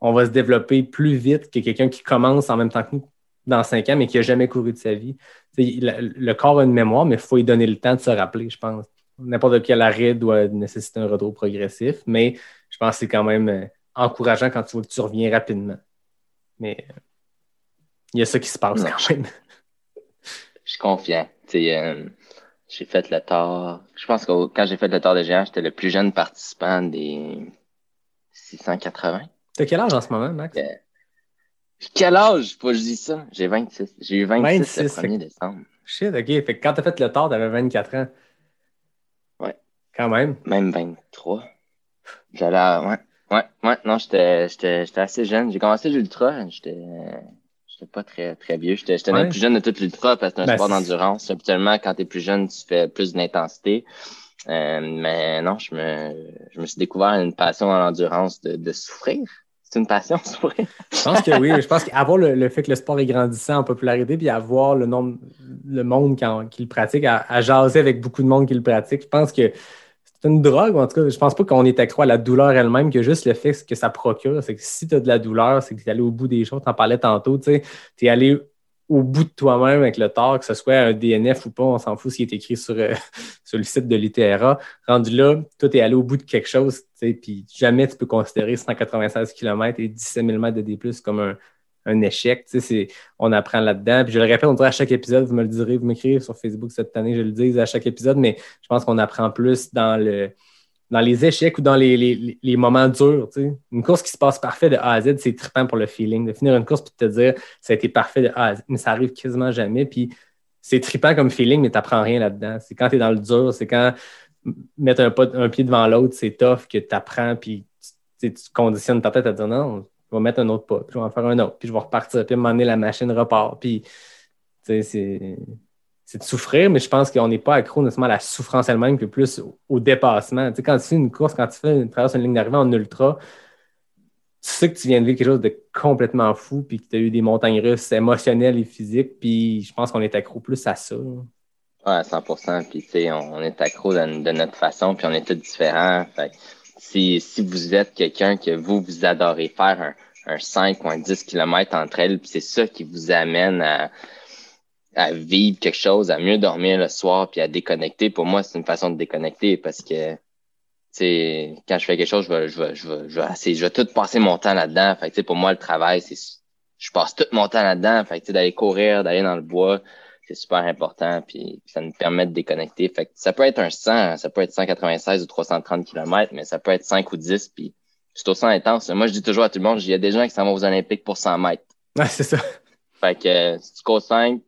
on va se développer plus vite que quelqu'un qui commence en même temps que nous dans cinq ans, mais qui n'a jamais couru de sa vie. Le, corps a une mémoire, mais il faut lui donner le temps de se rappeler, je pense. N'importe quel arrêt doit nécessiter un retour progressif, mais je pense que c'est quand même euh, encourageant quand tu vois que tu reviens rapidement. Mais euh, il y a ça qui se passe quand même. Je suis confiant. Euh, j'ai fait le tort. Je pense que quand j'ai fait le tort des géants, j'étais le plus jeune participant des 680. T'as quel âge en ce moment, Max? Euh, Quel âge? Faut que je dise ça. J'ai 26. J'ai eu 26, 26, le fait 1er que- décembre. Shit, ok. Fait que quand t'as fait le tort, t'avais 24 ans. Ouais. Quand même. Même 23. J'allais à... Ouais. Ouais, ouais. Non, j'étais, j'étais, j'étais assez jeune. J'ai commencé l'ultra. J'étais, pas très, très vieux. J'étais, Ouais. le plus jeune de toute l'ultra parce que c'est un Ben, sport d'endurance. Habituellement, quand t'es plus jeune, tu fais plus d'intensité. Euh, mais non, je me, je me suis découvert une passion en endurance de, de souffrir. C'est une passion, (laughs) souffrir. Je pense que oui. Je pense qu'avoir le, le fait que le sport est grandissant en popularité, puis avoir le nombre, le monde qui, en- qui le pratique, à, à jaser avec beaucoup de monde qui le pratique, je pense que c'est une drogue. En tout cas, je pense pas qu'on est accro à la douleur elle-même, que juste le fait que ça procure. C'est que si tu as de la douleur, c'est que tu es allé au bout des choses. Tu en parlais tantôt, tu es allé au bout de toi-même avec le tort, que ce soit un DNF ou pas, on s'en fout s'il est écrit sur, euh, (laughs) sur le site de l'ITRA. Rendu là, toi, tu es allé au bout de quelque chose, puis jamais tu peux considérer 196 km et 17 000 mètres de D+, comme un, un échec. Tu sais, on apprend là-dedans. Puis je le répète, on dirait à chaque épisode, vous me le direz, vous m'écrivez sur Facebook cette année, je le dis à chaque épisode, mais je pense qu'on apprend plus dans le dans les échecs ou dans les, les- les moments durs. tu sais. Une course qui se passe parfait de A à Z, c'est trippant pour le feeling. De finir une course et de te dire ça a été parfait de A à Z, mais ça arrive quasiment jamais. Puis c'est trippant comme feeling, mais tu n'apprends rien là-dedans. C'est quand tu es dans le dur, c'est quand mettre un, un pied devant l'autre, c'est tough que tu apprends, puis tu conditionnes ta tête à dire non, je vais mettre un autre pas, puis je vais en faire un autre, puis je vais repartir, puis à moment la machine repart. Puis tu sais, c'est de souffrir, mais je pense qu'on n'est pas accro nécessairement à la souffrance elle-même, que plus au, dépassement. Tu sais, quand tu fais une course, quand tu fais une traverse une ligne d'arrivée en ultra, tu sais que tu viens de vivre quelque chose de complètement fou, puis que tu as eu des montagnes russes émotionnelles et physiques, puis je pense qu'on est accro plus à ça. Ouais, 100%. Puis, tu sais, on, est accro de, notre façon, puis on est tous différents. Si, si vous êtes quelqu'un que vous, vous adorez faire un, un 5 ou un 10 km entre elles, c'est ça qui vous amène à, à vivre quelque chose, à mieux dormir le soir, puis à déconnecter. Pour moi, c'est une façon de déconnecter parce que, quand je fais quelque chose, je vais, je vais, je vais, je vais, je vais tout passer mon temps là-dedans. Fait que, pour moi, le travail, c'est, je passe tout mon temps là-dedans. Fait que, d'aller courir, d'aller dans le bois, c'est super important, puis ça nous permet de déconnecter. Fait que ça peut être un 100, ça peut être 196 ou 330 km, mais ça peut être 5 ou 10, puis c'est aussi intense. Moi, je dis toujours à tout le monde, il y a des gens qui s'en vont aux Olympiques pour 100 mètres. Ouais, c'est ça. Fait que euh, si tu cours 5,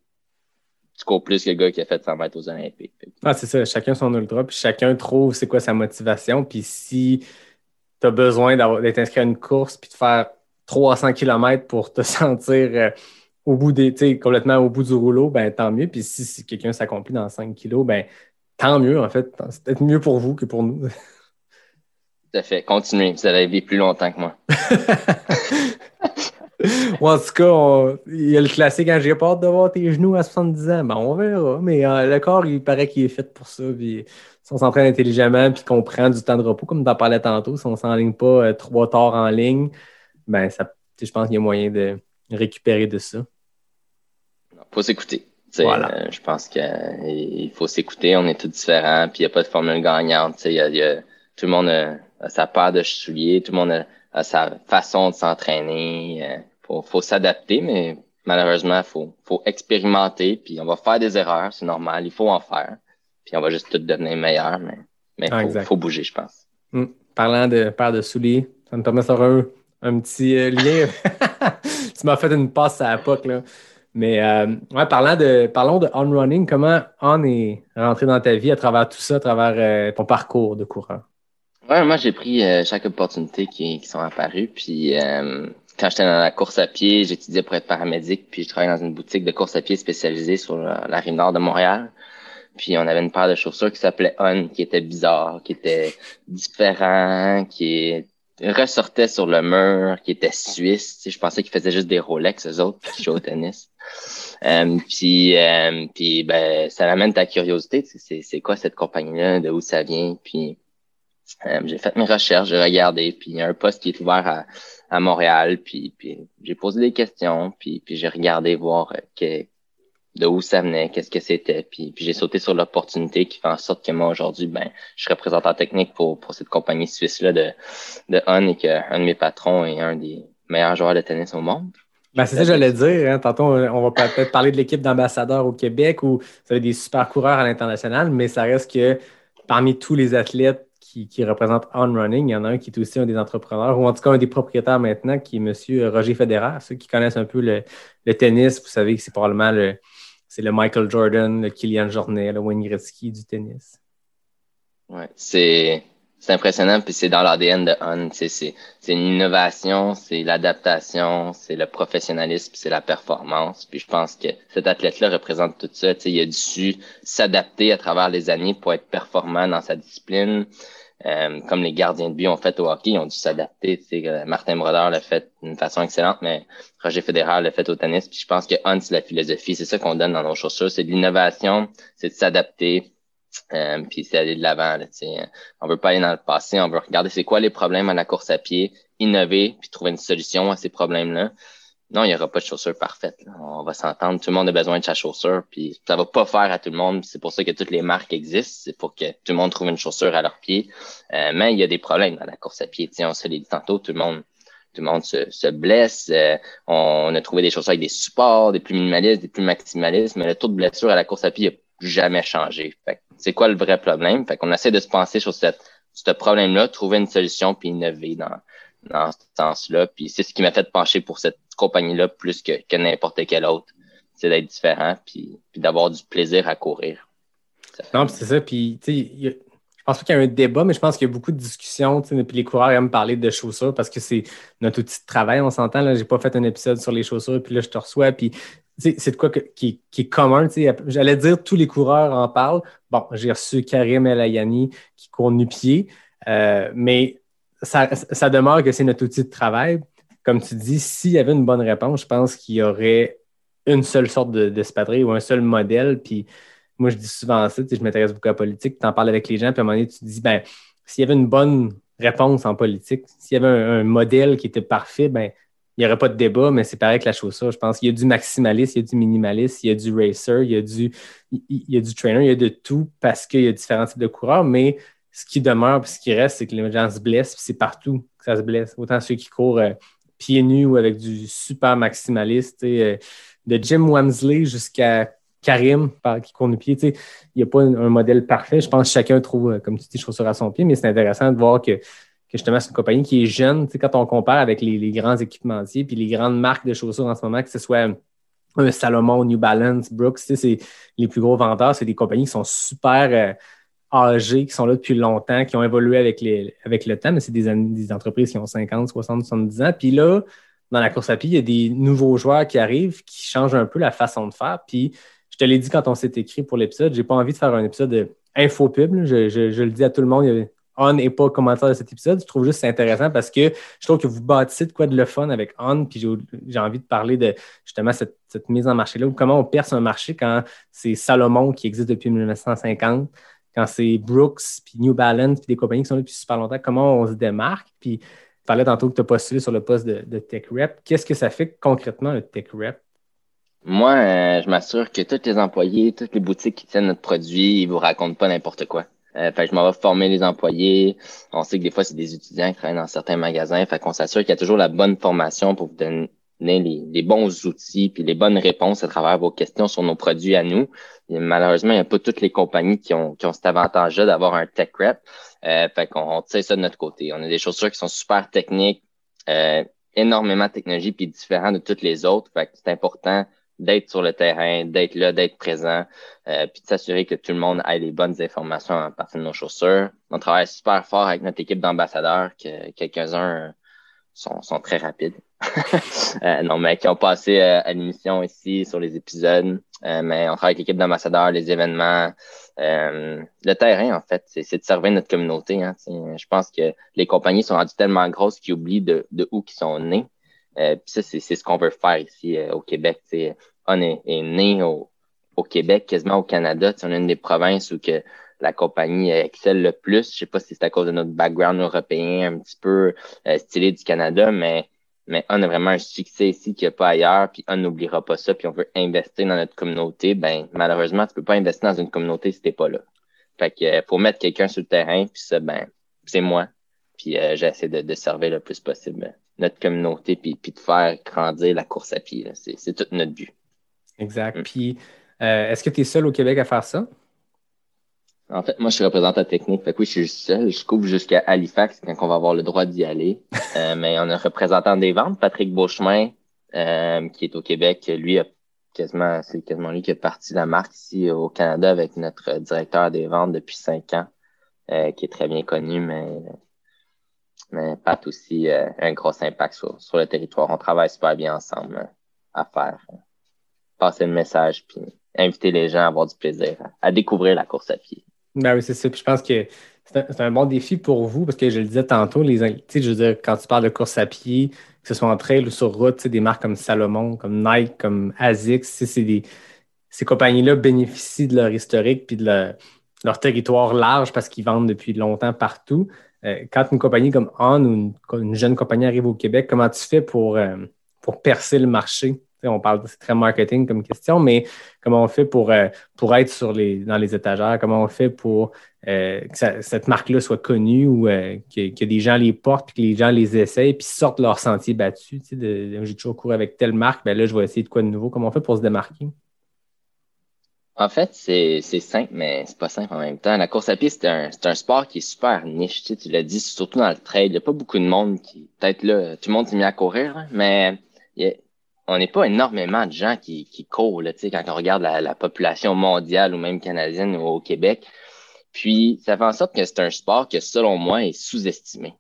tu cours plus que le gars qui a fait 100 mètres aux Olympiques. Ah, c'est ça. Chacun son ultra, puis chacun trouve c'est quoi sa motivation. Puis si tu as besoin d'être inscrit à une course, puis de faire 300 km pour te (laughs) sentir euh, au bout des, tu complètement au bout du rouleau, ben tant mieux. Puis si, si quelqu'un s'accomplit dans 5 kilos, ben tant mieux, en fait. C'est peut-être mieux pour vous que pour nous. Tout à fait. Continuez. Vous allez vivre plus longtemps que moi. (laughs) Ou en tout cas, on- il y a le classique, quand j'ai de voir tes genoux à 70 ans. Ben, on verra. Mais euh, le corps, il paraît qu'il est fait pour ça. Puis, si on s'entraîne intelligemment puis qu'on prend du temps de repos, comme tu en parlais tantôt, si on ne s'enligne pas euh, trois torts en ligne, ben ça, je pense qu'il y a moyen de récupérer de ça. Faut s'écouter. Voilà. euh, je pense qu'il faut s'écouter. On est tous différents, puis il n'y a pas de formule gagnante. Il y a, il y a- tout le monde a, a sa paire de souliers, tout le monde a, a sa façon de s'entraîner. Euh, faut, faut s'adapter, mais malheureusement, faut, faut expérimenter. Puis on va faire des erreurs, c'est normal. Il faut en faire. Puis on va juste tout devenir meilleur, mais mais Ah, faut, bouger, je pense. Hum. Parlant de paire de souliers, ça me permet de faire un, un petit euh, lien. (laughs) tu m'as fait une passe à la POC, là. Mais euh, ouais, parlant de, parlons de On Running, comment On est rentré dans ta vie à travers tout ça, à travers euh, ton parcours de coureur? Ouais, moi j'ai pris euh, chaque opportunité qui, qui sont apparues. Puis euh, quand j'étais dans la course à pied, j'étudiais pour être paramédic, puis je travaillais dans une boutique de course à pied spécialisée sur la, la rive nord de Montréal. Puis on avait une paire de chaussures qui s'appelait On, qui était bizarre, qui était différent, qui ressortait sur le mur, qui était suisse. Tu sais, je pensais qu'ils faisaient juste des Rolex, eux autres, qui jouaient au tennis. Euh, puis, euh, ben, ça amène ta curiosité. C'est, quoi cette compagnie-là, de où ça vient. Puis euh, j'ai fait mes recherches, j'ai regardé, puis il y a un poste qui est ouvert à, à Montréal, puis, j'ai posé des questions, puis, j'ai regardé voir euh, que, de où ça venait, qu'est-ce que c'était, puis, j'ai sauté sur l'opportunité qui fait en sorte que moi aujourd'hui, ben, je suis représentant technique pour, pour cette compagnie suisse-là de, de et qu'un de mes patrons est un des meilleurs joueurs de tennis au monde. Ben, c'est ça que j'allais dire. Hein. Tantôt, on va peut-être parler de l'équipe d'ambassadeurs au Québec où vous avez des super coureurs à l'international, mais ça reste que parmi tous les athlètes qui, représentent On Running, il y en a un qui est aussi un des entrepreneurs, ou en tout cas un des propriétaires maintenant, qui est M. Roger Federer. Ceux qui connaissent un peu le, tennis, vous savez que c'est probablement le, c'est le Michael Jordan, le Kylian Jornet, le Wayne Gretzky du tennis. Ouais, c'est c'est impressionnant, puis c'est dans l'ADN de Hunt. C'est une innovation, c'est l'adaptation, c'est le professionnalisme, c'est la performance. Puis je pense que cet athlète-là représente tout ça. il a dû s'adapter à travers les années pour être performant dans sa discipline. Euh, comme les gardiens de but ont fait au hockey, ils ont dû s'adapter. Martin Brodeur l'a fait d'une façon excellente, mais Roger Federer l'a fait au tennis. Puis je pense que Hunt, c'est la philosophie. C'est ça qu'on donne dans nos chaussures. C'est de l'innovation, c'est de s'adapter, euh, puis c'est aller de l'avant. On veut pas aller dans le passé, on veut regarder c'est quoi les problèmes à la course à pied, innover, puis trouver une solution à ces problèmes-là. Non, il n'y aura pas de chaussure parfaite. On va s'entendre. Tout le monde a besoin de sa chaussure, puis ça va pas faire à tout le monde. C'est pour ça que toutes les marques existent. C'est pour que tout le monde trouve une chaussure à leur pied. Euh, mais il y a des problèmes dans la course à pied. on se l'est dit tantôt, tout le monde tout le monde se, se blesse. Euh, on a trouvé des chaussures avec des supports, des plus minimalistes, des plus maximalistes, mais le taux de blessure à la course à pied n'a jamais changé. Fait c'est quoi le vrai problème? Fait qu'on essaie de se penser sur cette, ce problème-là, trouver une solution puis innover dans, dans ce sens-là. Puis c'est ce qui m'a fait pencher pour cette compagnie-là plus que, que n'importe quelle autre. C'est d'être différent puis, puis d'avoir du plaisir à courir. Non, c'est ça. Puis, tu sais, je pense pas qu'il y a un débat, mais je pense qu'il y a beaucoup de discussions. Puis les coureurs aiment parler de chaussures parce que c'est notre outil de travail, on s'entend. Là, j'ai pas fait un épisode sur les chaussures, puis là, je te reçois. Puis c'est de quoi qui, est commun. J'allais dire tous les coureurs en parlent. Bon, j'ai reçu Karim El Ayani qui court nu-pied, euh, mais ça, demeure que c'est notre outil de travail. Comme tu dis, s'il y avait une bonne réponse, je pense qu'il y aurait une seule sorte d'espadrille ou un seul modèle. Puis moi, je dis souvent ça, je m'intéresse beaucoup à la politique, tu en parles avec les gens, puis à un moment donné, tu te dis, ben, s'il y avait une bonne réponse en politique, s'il y avait un, un, modèle qui était parfait, ben, il n'y aurait pas de débat, mais c'est pareil que la chaussure. Je pense qu'il y a du maximaliste, il y a du minimaliste, il y a du racer, il y a du, il y a du trainer, il y a de tout parce qu'il y a différents types de coureurs. Mais ce qui demeure, puis ce qui reste, c'est que les gens se blessent, puis c'est partout que ça se blesse. Autant ceux qui courent euh, pieds nus ou avec du super maximaliste, euh, de Jim Wamsley jusqu'à Karim qui court du pied. Il n'y a pas un, modèle parfait. Je pense que chacun trouve, euh, comme tu dis, chaussure à son pied, mais c'est intéressant de voir que que justement, c'est une compagnie qui est jeune. Tu sais, quand on compare avec les, grands équipementiers puis les grandes marques de chaussures en ce moment, que ce soit un Salomon, New Balance, Brooks, tu sais, c'est les plus gros vendeurs, c'est des compagnies qui sont super euh, âgées, qui sont là depuis longtemps, qui ont évolué avec, avec le temps, mais c'est des, entreprises qui ont 50, 60, 70 ans. Puis là, dans la course à pied, il y a des nouveaux joueurs qui arrivent, qui changent un peu la façon de faire. Puis je te l'ai dit quand on s'est écrit pour l'épisode, j'ai pas envie de faire un épisode de infopub. Je, je, le dis à tout le monde, on et pas commentaire de cet épisode. Je trouve juste c'est intéressant parce que je trouve que vous bâtissez de quoi de le fun avec On, puis j'ai envie de parler de justement cette, mise en marché-là, ou comment on perce un marché quand c'est Salomon qui existe depuis 1950, quand c'est Brooks, puis New Balance, puis des compagnies qui sont là depuis super longtemps, comment on se démarque. Puis tu parlais tantôt que tu as postulé sur le poste de, Tech Rep. Qu'est-ce que ça fait concrètement le Tech Rep? Moi, euh, je m'assure que tous les employés, toutes les boutiques qui tiennent notre produit, ils vous racontent pas n'importe quoi. Euh, fait je m'en vais former les employés. On sait que des fois, c'est des étudiants qui travaillent dans certains magasins. Fait qu'on s'assure qu'il y a toujours la bonne formation pour vous donner les, bons outils puis les bonnes réponses à travers vos questions sur nos produits à nous. malheureusement, il n'y a pas toutes les compagnies qui ont, qui ont cet avantage-là d'avoir un tech rep. Euh, fait qu'on sait ça de notre côté. On a des chaussures qui sont super techniques, euh, énormément de technologie puis différents de toutes les autres. Fait que c'est important d'être sur le terrain, d'être là, d'être présent, euh, puis de s'assurer que tout le monde ait les bonnes informations à partir de nos chaussures. On travaille super fort avec notre équipe d'ambassadeurs, que quelques-uns sont, sont très rapides. (laughs) euh, non, mais qui ont passé euh, à l'émission ici sur les épisodes. Euh, mais on travaille avec l'équipe d'ambassadeurs, les événements, le terrain, en fait, c'est de servir notre communauté. Hein, je pense que les compagnies sont rendues tellement grosses qu'ils oublient de, de où ils sont nés. Euh, puis ça, c'est ce qu'on veut faire ici euh, au Québec. On est, né au, au, Québec, quasiment au Canada. on est une des provinces où que la compagnie excelle le plus. Je sais pas si c'est à cause de notre background européen un petit peu euh, stylé du Canada, mais mais on a vraiment un succès ici qu'il n'y a pas ailleurs, puis on n'oubliera pas ça, puis on veut investir dans notre communauté. Ben malheureusement, tu peux pas investir dans une communauté si t'es pas là. Fait que faut mettre quelqu'un sur le terrain, puis ça, ben c'est moi. Puis j'essaie de, de servir le plus possible notre communauté puis, puis de faire grandir la course à pied. C'est tout notre but. Exact. Mm. Puis, euh, est-ce que tu es seul au Québec à faire ça? En fait, moi, je suis représentant technique. Fait que oui, je suis seul. Je couvre jusqu'à Halifax quand on va avoir le droit d'y aller. (laughs) Euh, mais on a un représentant des ventes, Patrick Beauchemin, euh, qui est au Québec. Lui, a quasiment, c'est quasiment lui qui a parti la marque ici au Canada avec notre directeur des ventes depuis cinq ans, qui est très bien connu, mais mais Pat aussi un gros impact sur, sur le territoire. On travaille super bien ensemble à faire passer le message puis inviter les gens à avoir du plaisir, à, découvrir la course à pied. Ben oui, c'est ça. Je pense que c'est un, bon défi pour vous parce que je le disais tantôt, les, je veux dire, quand tu parles de course à pied, que ce soit en trail ou sur route, des marques comme Salomon, comme Nike, comme ASICS, ces compagnies-là bénéficient de leur historique puis de leur, territoire large parce qu'ils vendent depuis longtemps partout. Euh, quand une compagnie comme On ou une, jeune compagnie arrive au Québec, comment tu fais pour, euh, pour percer le marché? on parle, c'est très marketing comme question, mais comment on fait pour, euh, pour être sur les, dans les étagères? Comment on fait pour que cette marque-là soit connue ou euh, que, des gens les portent, puis que les gens les essayent, puis sortent leur sentier battu? j'ai toujours couru avec telle marque, ben là, je vais essayer de quoi de nouveau? Comment on fait pour se démarquer? En fait, c'est simple, mais c'est pas simple en même temps. La course à pied, c'est un, un, sport qui est super niche. Tu, tu l'as dit, surtout dans le trail. Il n'y a pas beaucoup de monde qui, peut-être là, tout le monde s'est mis à courir, hein, mais il on n'est pas énormément de gens qui, qui courent, là, quand on regarde la, population mondiale ou même canadienne au Québec. Puis, ça fait en sorte que c'est un sport que, selon moi, est sous-estimé.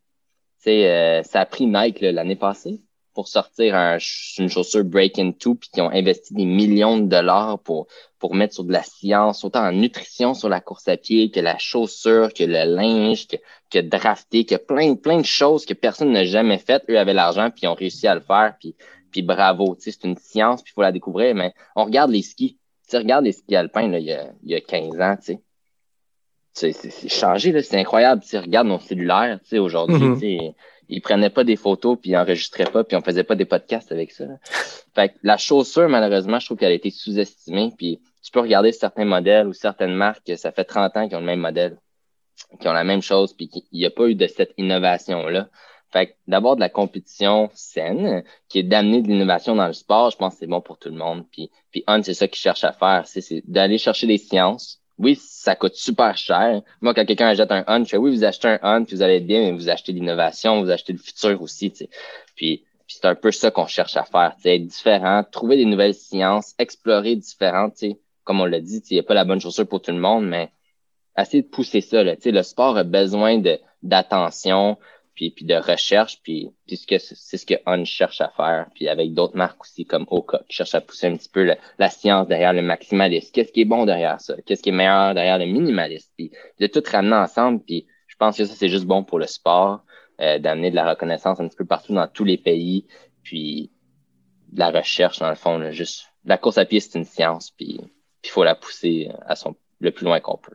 Euh, ça a pris Nike l'année passée pour sortir une chaussure Break Into, puis qui ont investi des millions de dollars pour, pour mettre sur de la science, autant en nutrition sur la course à pied, que la chaussure, que le linge, que, que drafter, que plein, plein de choses que personne n'a jamais faites. Eux avaient l'argent, puis ils ont réussi à le faire. Puis puis bravo, c'est une science, puis il faut la découvrir, mais on regarde les skis. Tu regarde les skis alpins là, il, y a, il y a 15 ans, tu sais. C'est changé, c'est incroyable. Tu regarde nos cellulaires, tu sais, aujourd'hui, mm -hmm. ils prenaient pas des photos, puis ils enregistraient pas, puis on faisait pas des podcasts avec ça. Fait que la chaussure, malheureusement, je trouve qu'elle a été sous-estimée, puis tu peux regarder certains modèles ou certaines marques, ça fait 30 ans qu'ils ont le même modèle, qui ont la même chose, puis qu'il n'y a pas eu de cette innovation-là. Fait d'avoir de la compétition saine, qui est d'amener de l'innovation dans le sport, je pense que c'est bon pour tout le monde. Puis, puis Hunt, c'est ça qu'il cherche à faire, c'est d'aller chercher des sciences. Oui, ça coûte super cher. Moi, quand quelqu'un achète un Hunt, je fais oui, vous achetez un Hunt, puis vous allez être bien, mais vous achetez l'innovation, vous achetez le futur aussi. Puis, puis c'est un peu ça qu'on cherche à faire, être différent, trouver des nouvelles sciences, explorer différentes, comme on l'a dit, il n'y a pas la bonne chaussure pour tout le monde, mais essayer de pousser ça. Là, le sport a besoin d'attention, puis, puis de recherche, puis, puis c'est ce que On cherche à faire, puis avec d'autres marques aussi comme Oka qui cherche à pousser un petit peu la science derrière le maximaliste. Qu'est-ce qui est bon derrière ça? Qu'est-ce qui est meilleur derrière le minimaliste? Puis de tout ramener ensemble, puis je pense que ça, c'est juste bon pour le sport, euh, d'amener de la reconnaissance un petit peu partout dans tous les pays, puis de la recherche, dans le fond, là, juste la course à pied, c'est une science, puis il faut la pousser à son le plus loin qu'on peut.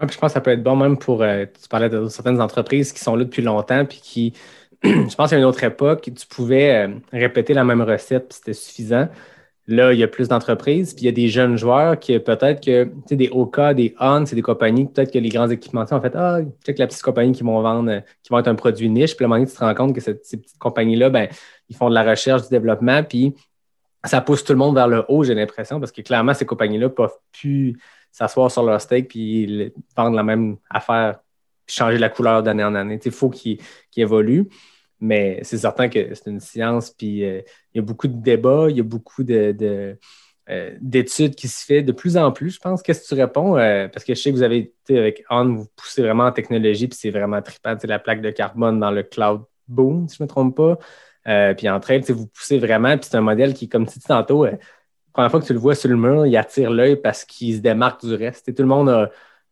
Ouais, puis je pense que ça peut être bon même pour, euh, tu parlais de certaines entreprises qui sont là depuis longtemps, puis qui, (clears throat) je pense qu'à une autre époque, tu pouvais euh, répéter la même recette, puis c'était suffisant. Là, il y a plus d'entreprises, puis il y a des jeunes joueurs qui peut-être que, tu sais, des Oka, des On, c'est des compagnies, peut-être que les grands équipementiers ont fait Ah, check la petite compagnie qui vont vendre, euh, qui vont être un produit niche, puis à un moment donné, tu te rends compte que ces petites compagnies-là, ben, ils font de la recherche, du développement, puis ça pousse tout le monde vers le haut, j'ai l'impression, parce que clairement, ces compagnies-là peuvent plus s'asseoir sur leur steak puis vendre la même affaire, changer la couleur d'année en année. Il faut qu'ils évoluent. Mais c'est certain que c'est une science, puis euh, il y a beaucoup de débats, il y a beaucoup euh, d'études qui se fait de plus en plus, je pense. Qu'est-ce que tu réponds? Euh, parce que je sais que vous avez, avec On, vous poussez vraiment en technologie, puis c'est vraiment trippant, la plaque de carbone dans le cloud boom, si je ne me trompe pas. Puis en trail, vous poussez vraiment, puis c'est un modèle qui, comme tu dis tantôt, première fois que tu le vois sur le mur, il attire l'œil parce qu'il se démarque du reste. tout le monde a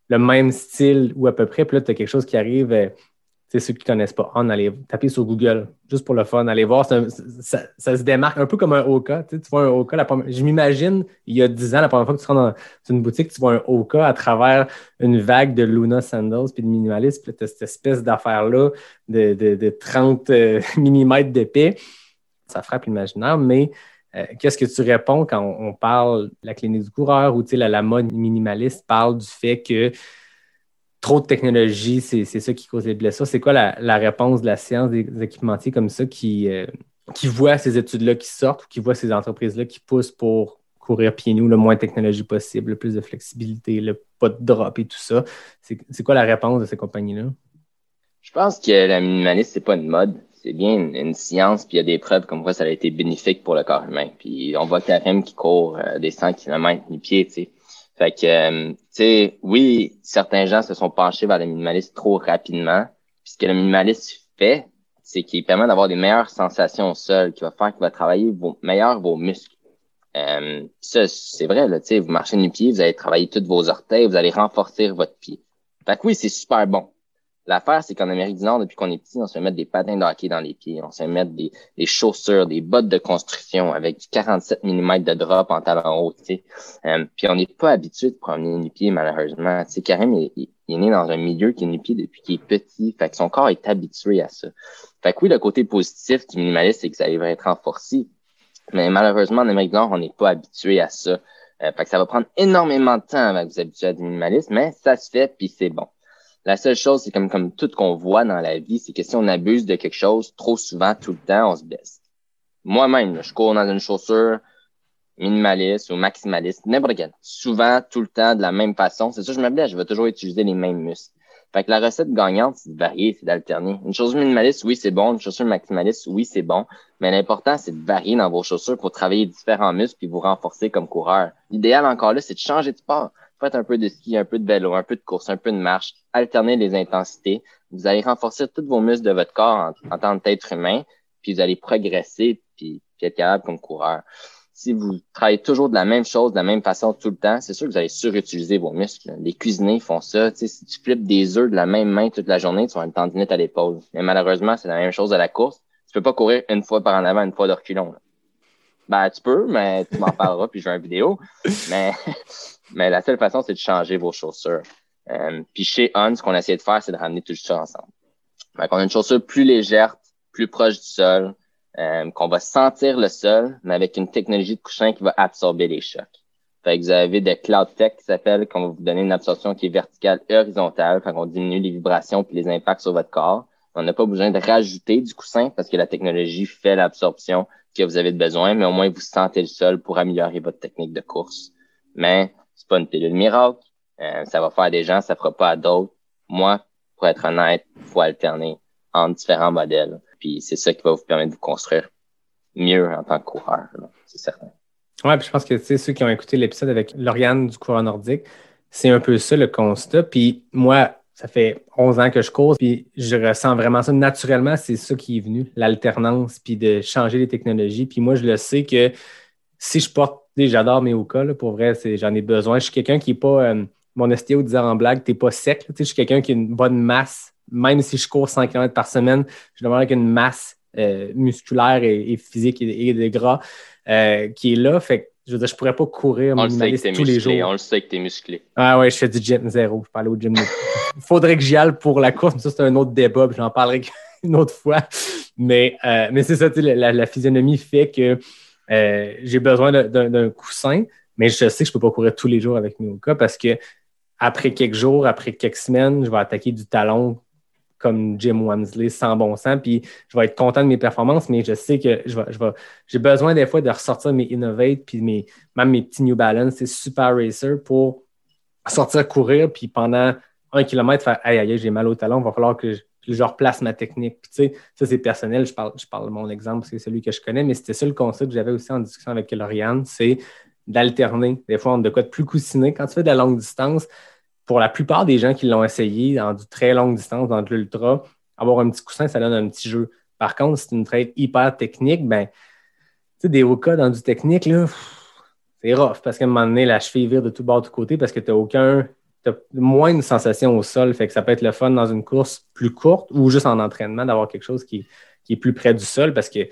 le même style ou à peu près. Puis là, tu as quelque chose qui arrive. Ceux qui ne connaissent pas On, allez taper sur Google, juste pour le fun, allez voir, ça, se démarque un peu comme un Oka. Tu, vois un Oka, je m'imagine, il y a 10 ans, la première fois que tu rentres dans une boutique, tu vois un Oka à travers une vague de Luna Sandals puis de minimalisme, puis tu as cette espèce d'affaire-là de, de, 30 euh, (laughs) mm d'épais. Ça frappe l'imaginaire, mais euh, qu'est-ce que tu réponds quand on, parle de la clinique du coureur ou la, la mode minimaliste parle du fait que trop de technologie, c'est ça qui cause les blessures. C'est quoi la, réponse de la science des, équipementiers comme ça qui, euh, qui voient ces études-là qui sortent ou qui voient ces entreprises-là qui poussent pour courir pieds nus, le moins de technologie possible, le plus de flexibilité, le pas de drop et tout ça? C'est quoi la réponse de ces compagnies-là? Je pense que la minimalisme, c'est pas une mode. C'est bien une, science, puis il y a des preuves comme quoi ça a été bénéfique pour le corps humain. Puis on voit Karim qui court euh, des 100 km nu-pied, tu sais. Fait que, euh, tu sais, oui, certains gens se sont penchés vers le minimalisme trop rapidement. Puis ce que le minimalisme fait, c'est qu'il permet d'avoir des meilleures sensations au sol, qui va faire qu'il va travailler vos, meilleur vos muscles. Euh, ça, c'est vrai, là, vous marchez du pied, vous allez travailler tous vos orteils, vous allez renforcer votre pied. Fait que oui, c'est super bon. L'affaire, c'est qu'en Amérique du Nord, depuis qu'on est petit, on se fait mettre des patins de hockey dans les pieds, on se fait mettre des, des chaussures, des bottes de construction avec du 47 mm de drop en talon haut, tu sais. Euh, puis on n'est pas habitué de promener les pieds, malheureusement. Tu sais, Karim, il, est né dans un milieu qui est nu pied depuis qu'il est petit, fait que son corps est habitué à ça. Fait que oui, le côté positif du minimaliste, c'est que ça va être renforcé. Mais malheureusement, en Amérique du Nord, on n'est pas habitué à ça. Euh, fait que ça va prendre énormément de temps avant que vous habituez à du minimalisme, mais ça se fait, puis c'est bon. La seule chose, c'est comme, comme tout qu'on voit dans la vie, c'est que si on abuse de quelque chose trop souvent, tout le temps, on se baisse. Moi-même, je cours dans une chaussure minimaliste ou maximaliste, n'importe quelle. Souvent, tout le temps, de la même façon. C'est ça, je me blesse, je vais toujours utiliser les mêmes muscles. Fait que la recette gagnante, c'est de varier, c'est d'alterner. Une chaussure minimaliste, oui, c'est bon. Une chaussure maximaliste, oui, c'est bon. Mais l'important, c'est de varier dans vos chaussures pour travailler différents muscles puis vous renforcer comme coureur. L'idéal encore là, c'est de changer de sport. Faites un peu de ski, un peu de vélo, un peu de course, un peu de marche. Alternez les intensités. Vous allez renforcer tous vos muscles de votre corps en, tant qu'être humain, puis vous allez progresser puis, être capable comme coureur si vous travaillez toujours de la même chose, de la même façon tout le temps, c'est sûr que vous allez surutiliser vos muscles. Les cuisiniers font ça. Tu sais, si tu flippes des œufs de la même main toute la journée, tu vas une tendinite à l'épaule. Mais malheureusement, c'est la même chose à la course. Tu peux pas courir une fois par en avant, une fois de. Ben, tu peux, mais tu m'en parleras, puis je vais une vidéo. Mais, (laughs) mais la seule façon, c'est de changer vos chaussures. Euh, puis chez On, ce qu'on a essayé de faire, c'est de ramener tout ça ensemble. Donc, on a une chaussure plus légère, plus proche du sol, euh, qu'on va sentir le sol, mais avec une technologie de coussin qui va absorber les chocs. Fait que vous avez des Cloud Tech qui s'appelle, qu'on va vous donner une absorption qui est verticale et horizontale, fait qu'on diminue les vibrations puis les impacts sur votre corps. On n'a pas besoin de rajouter du coussin parce que la technologie fait l'absorption que vous avez besoin, mais au moins vous sentez le sol pour améliorer votre technique de course. Mais c'est pas une pilule miracle. Euh, ça va faire des gens, ça fera pas à d'autres. Moi, pour être honnête, faut alterner entre différents modèles. Puis c'est ça qui va vous permettre de vous construire mieux en tant que coureur, c'est certain. Oui, puis je pense que ceux qui ont écouté l'épisode avec Lauriane du coureur nordique, c'est un peu ça le constat. Puis moi, ça fait 11 ans que je cours, puis je ressens vraiment ça naturellement. C'est ça qui est venu, l'alternance, puis de changer les technologies. Puis moi, je le sais que si je porte, j'adore mes Oka, pour vrai, j'en ai besoin. Je suis quelqu'un qui n'est pas, euh, mon STO disait en blague, tu n'es pas sec. je suis quelqu'un qui a une bonne masse même si je cours 100 km par semaine, je demande avec une masse euh, musculaire et, physique et, de gras euh, qui est là. Fait je veux dire, je pourrais pas courir minimaliste tous les jours. On le sait que tu es musclé. Ah ouais, je fais du gym zéro. Je parle au gym. Il (laughs) faudrait que j'y aille pour la course, mais ça, c'est un autre débat. J'en parlerai (laughs) une autre fois. Mais, euh, mais c'est ça, la, la, physionomie fait que j'ai besoin d'un coussin, mais je sais que je peux pas courir tous les jours avec mes cas parce que après quelques jours, après quelques semaines, je vais attaquer du talon comme Jim Wamsley sans bon sens. Puis je vais être content de mes performances, mais je sais que je vais, j'ai besoin des fois de ressortir mes Innovate, puis mes, même mes petits New Balance, c'est Super Racer pour sortir courir, puis pendant un kilomètre, faire Aïe, aïe, j'ai mal au talon, il va falloir que je, replace ma technique. Tu sais, ça, c'est personnel. Je parle, je parle de mon exemple c'est celui que je connais, mais c'était ça le concept que j'avais aussi en discussion avec Lauriane c'est d'alterner. Des fois, on de quoi de plus coussiner. Quand tu fais de la longue distance, pour la plupart des gens qui l'ont essayé dans du très longue distance, dans de l'ultra, avoir un petit coussin, ça donne un petit jeu. Par contre, si c'est une traite hyper technique, ben, tu sais, des cas dans du technique, là, c'est rough parce qu'à un moment donné, la cheville vire de tout bord, de tout côté parce que tu n'as aucun. Tu moins de sensation au sol. Fait que ça peut être le fun dans une course plus courte ou juste en entraînement d'avoir quelque chose qui, qui, est plus près du sol parce que,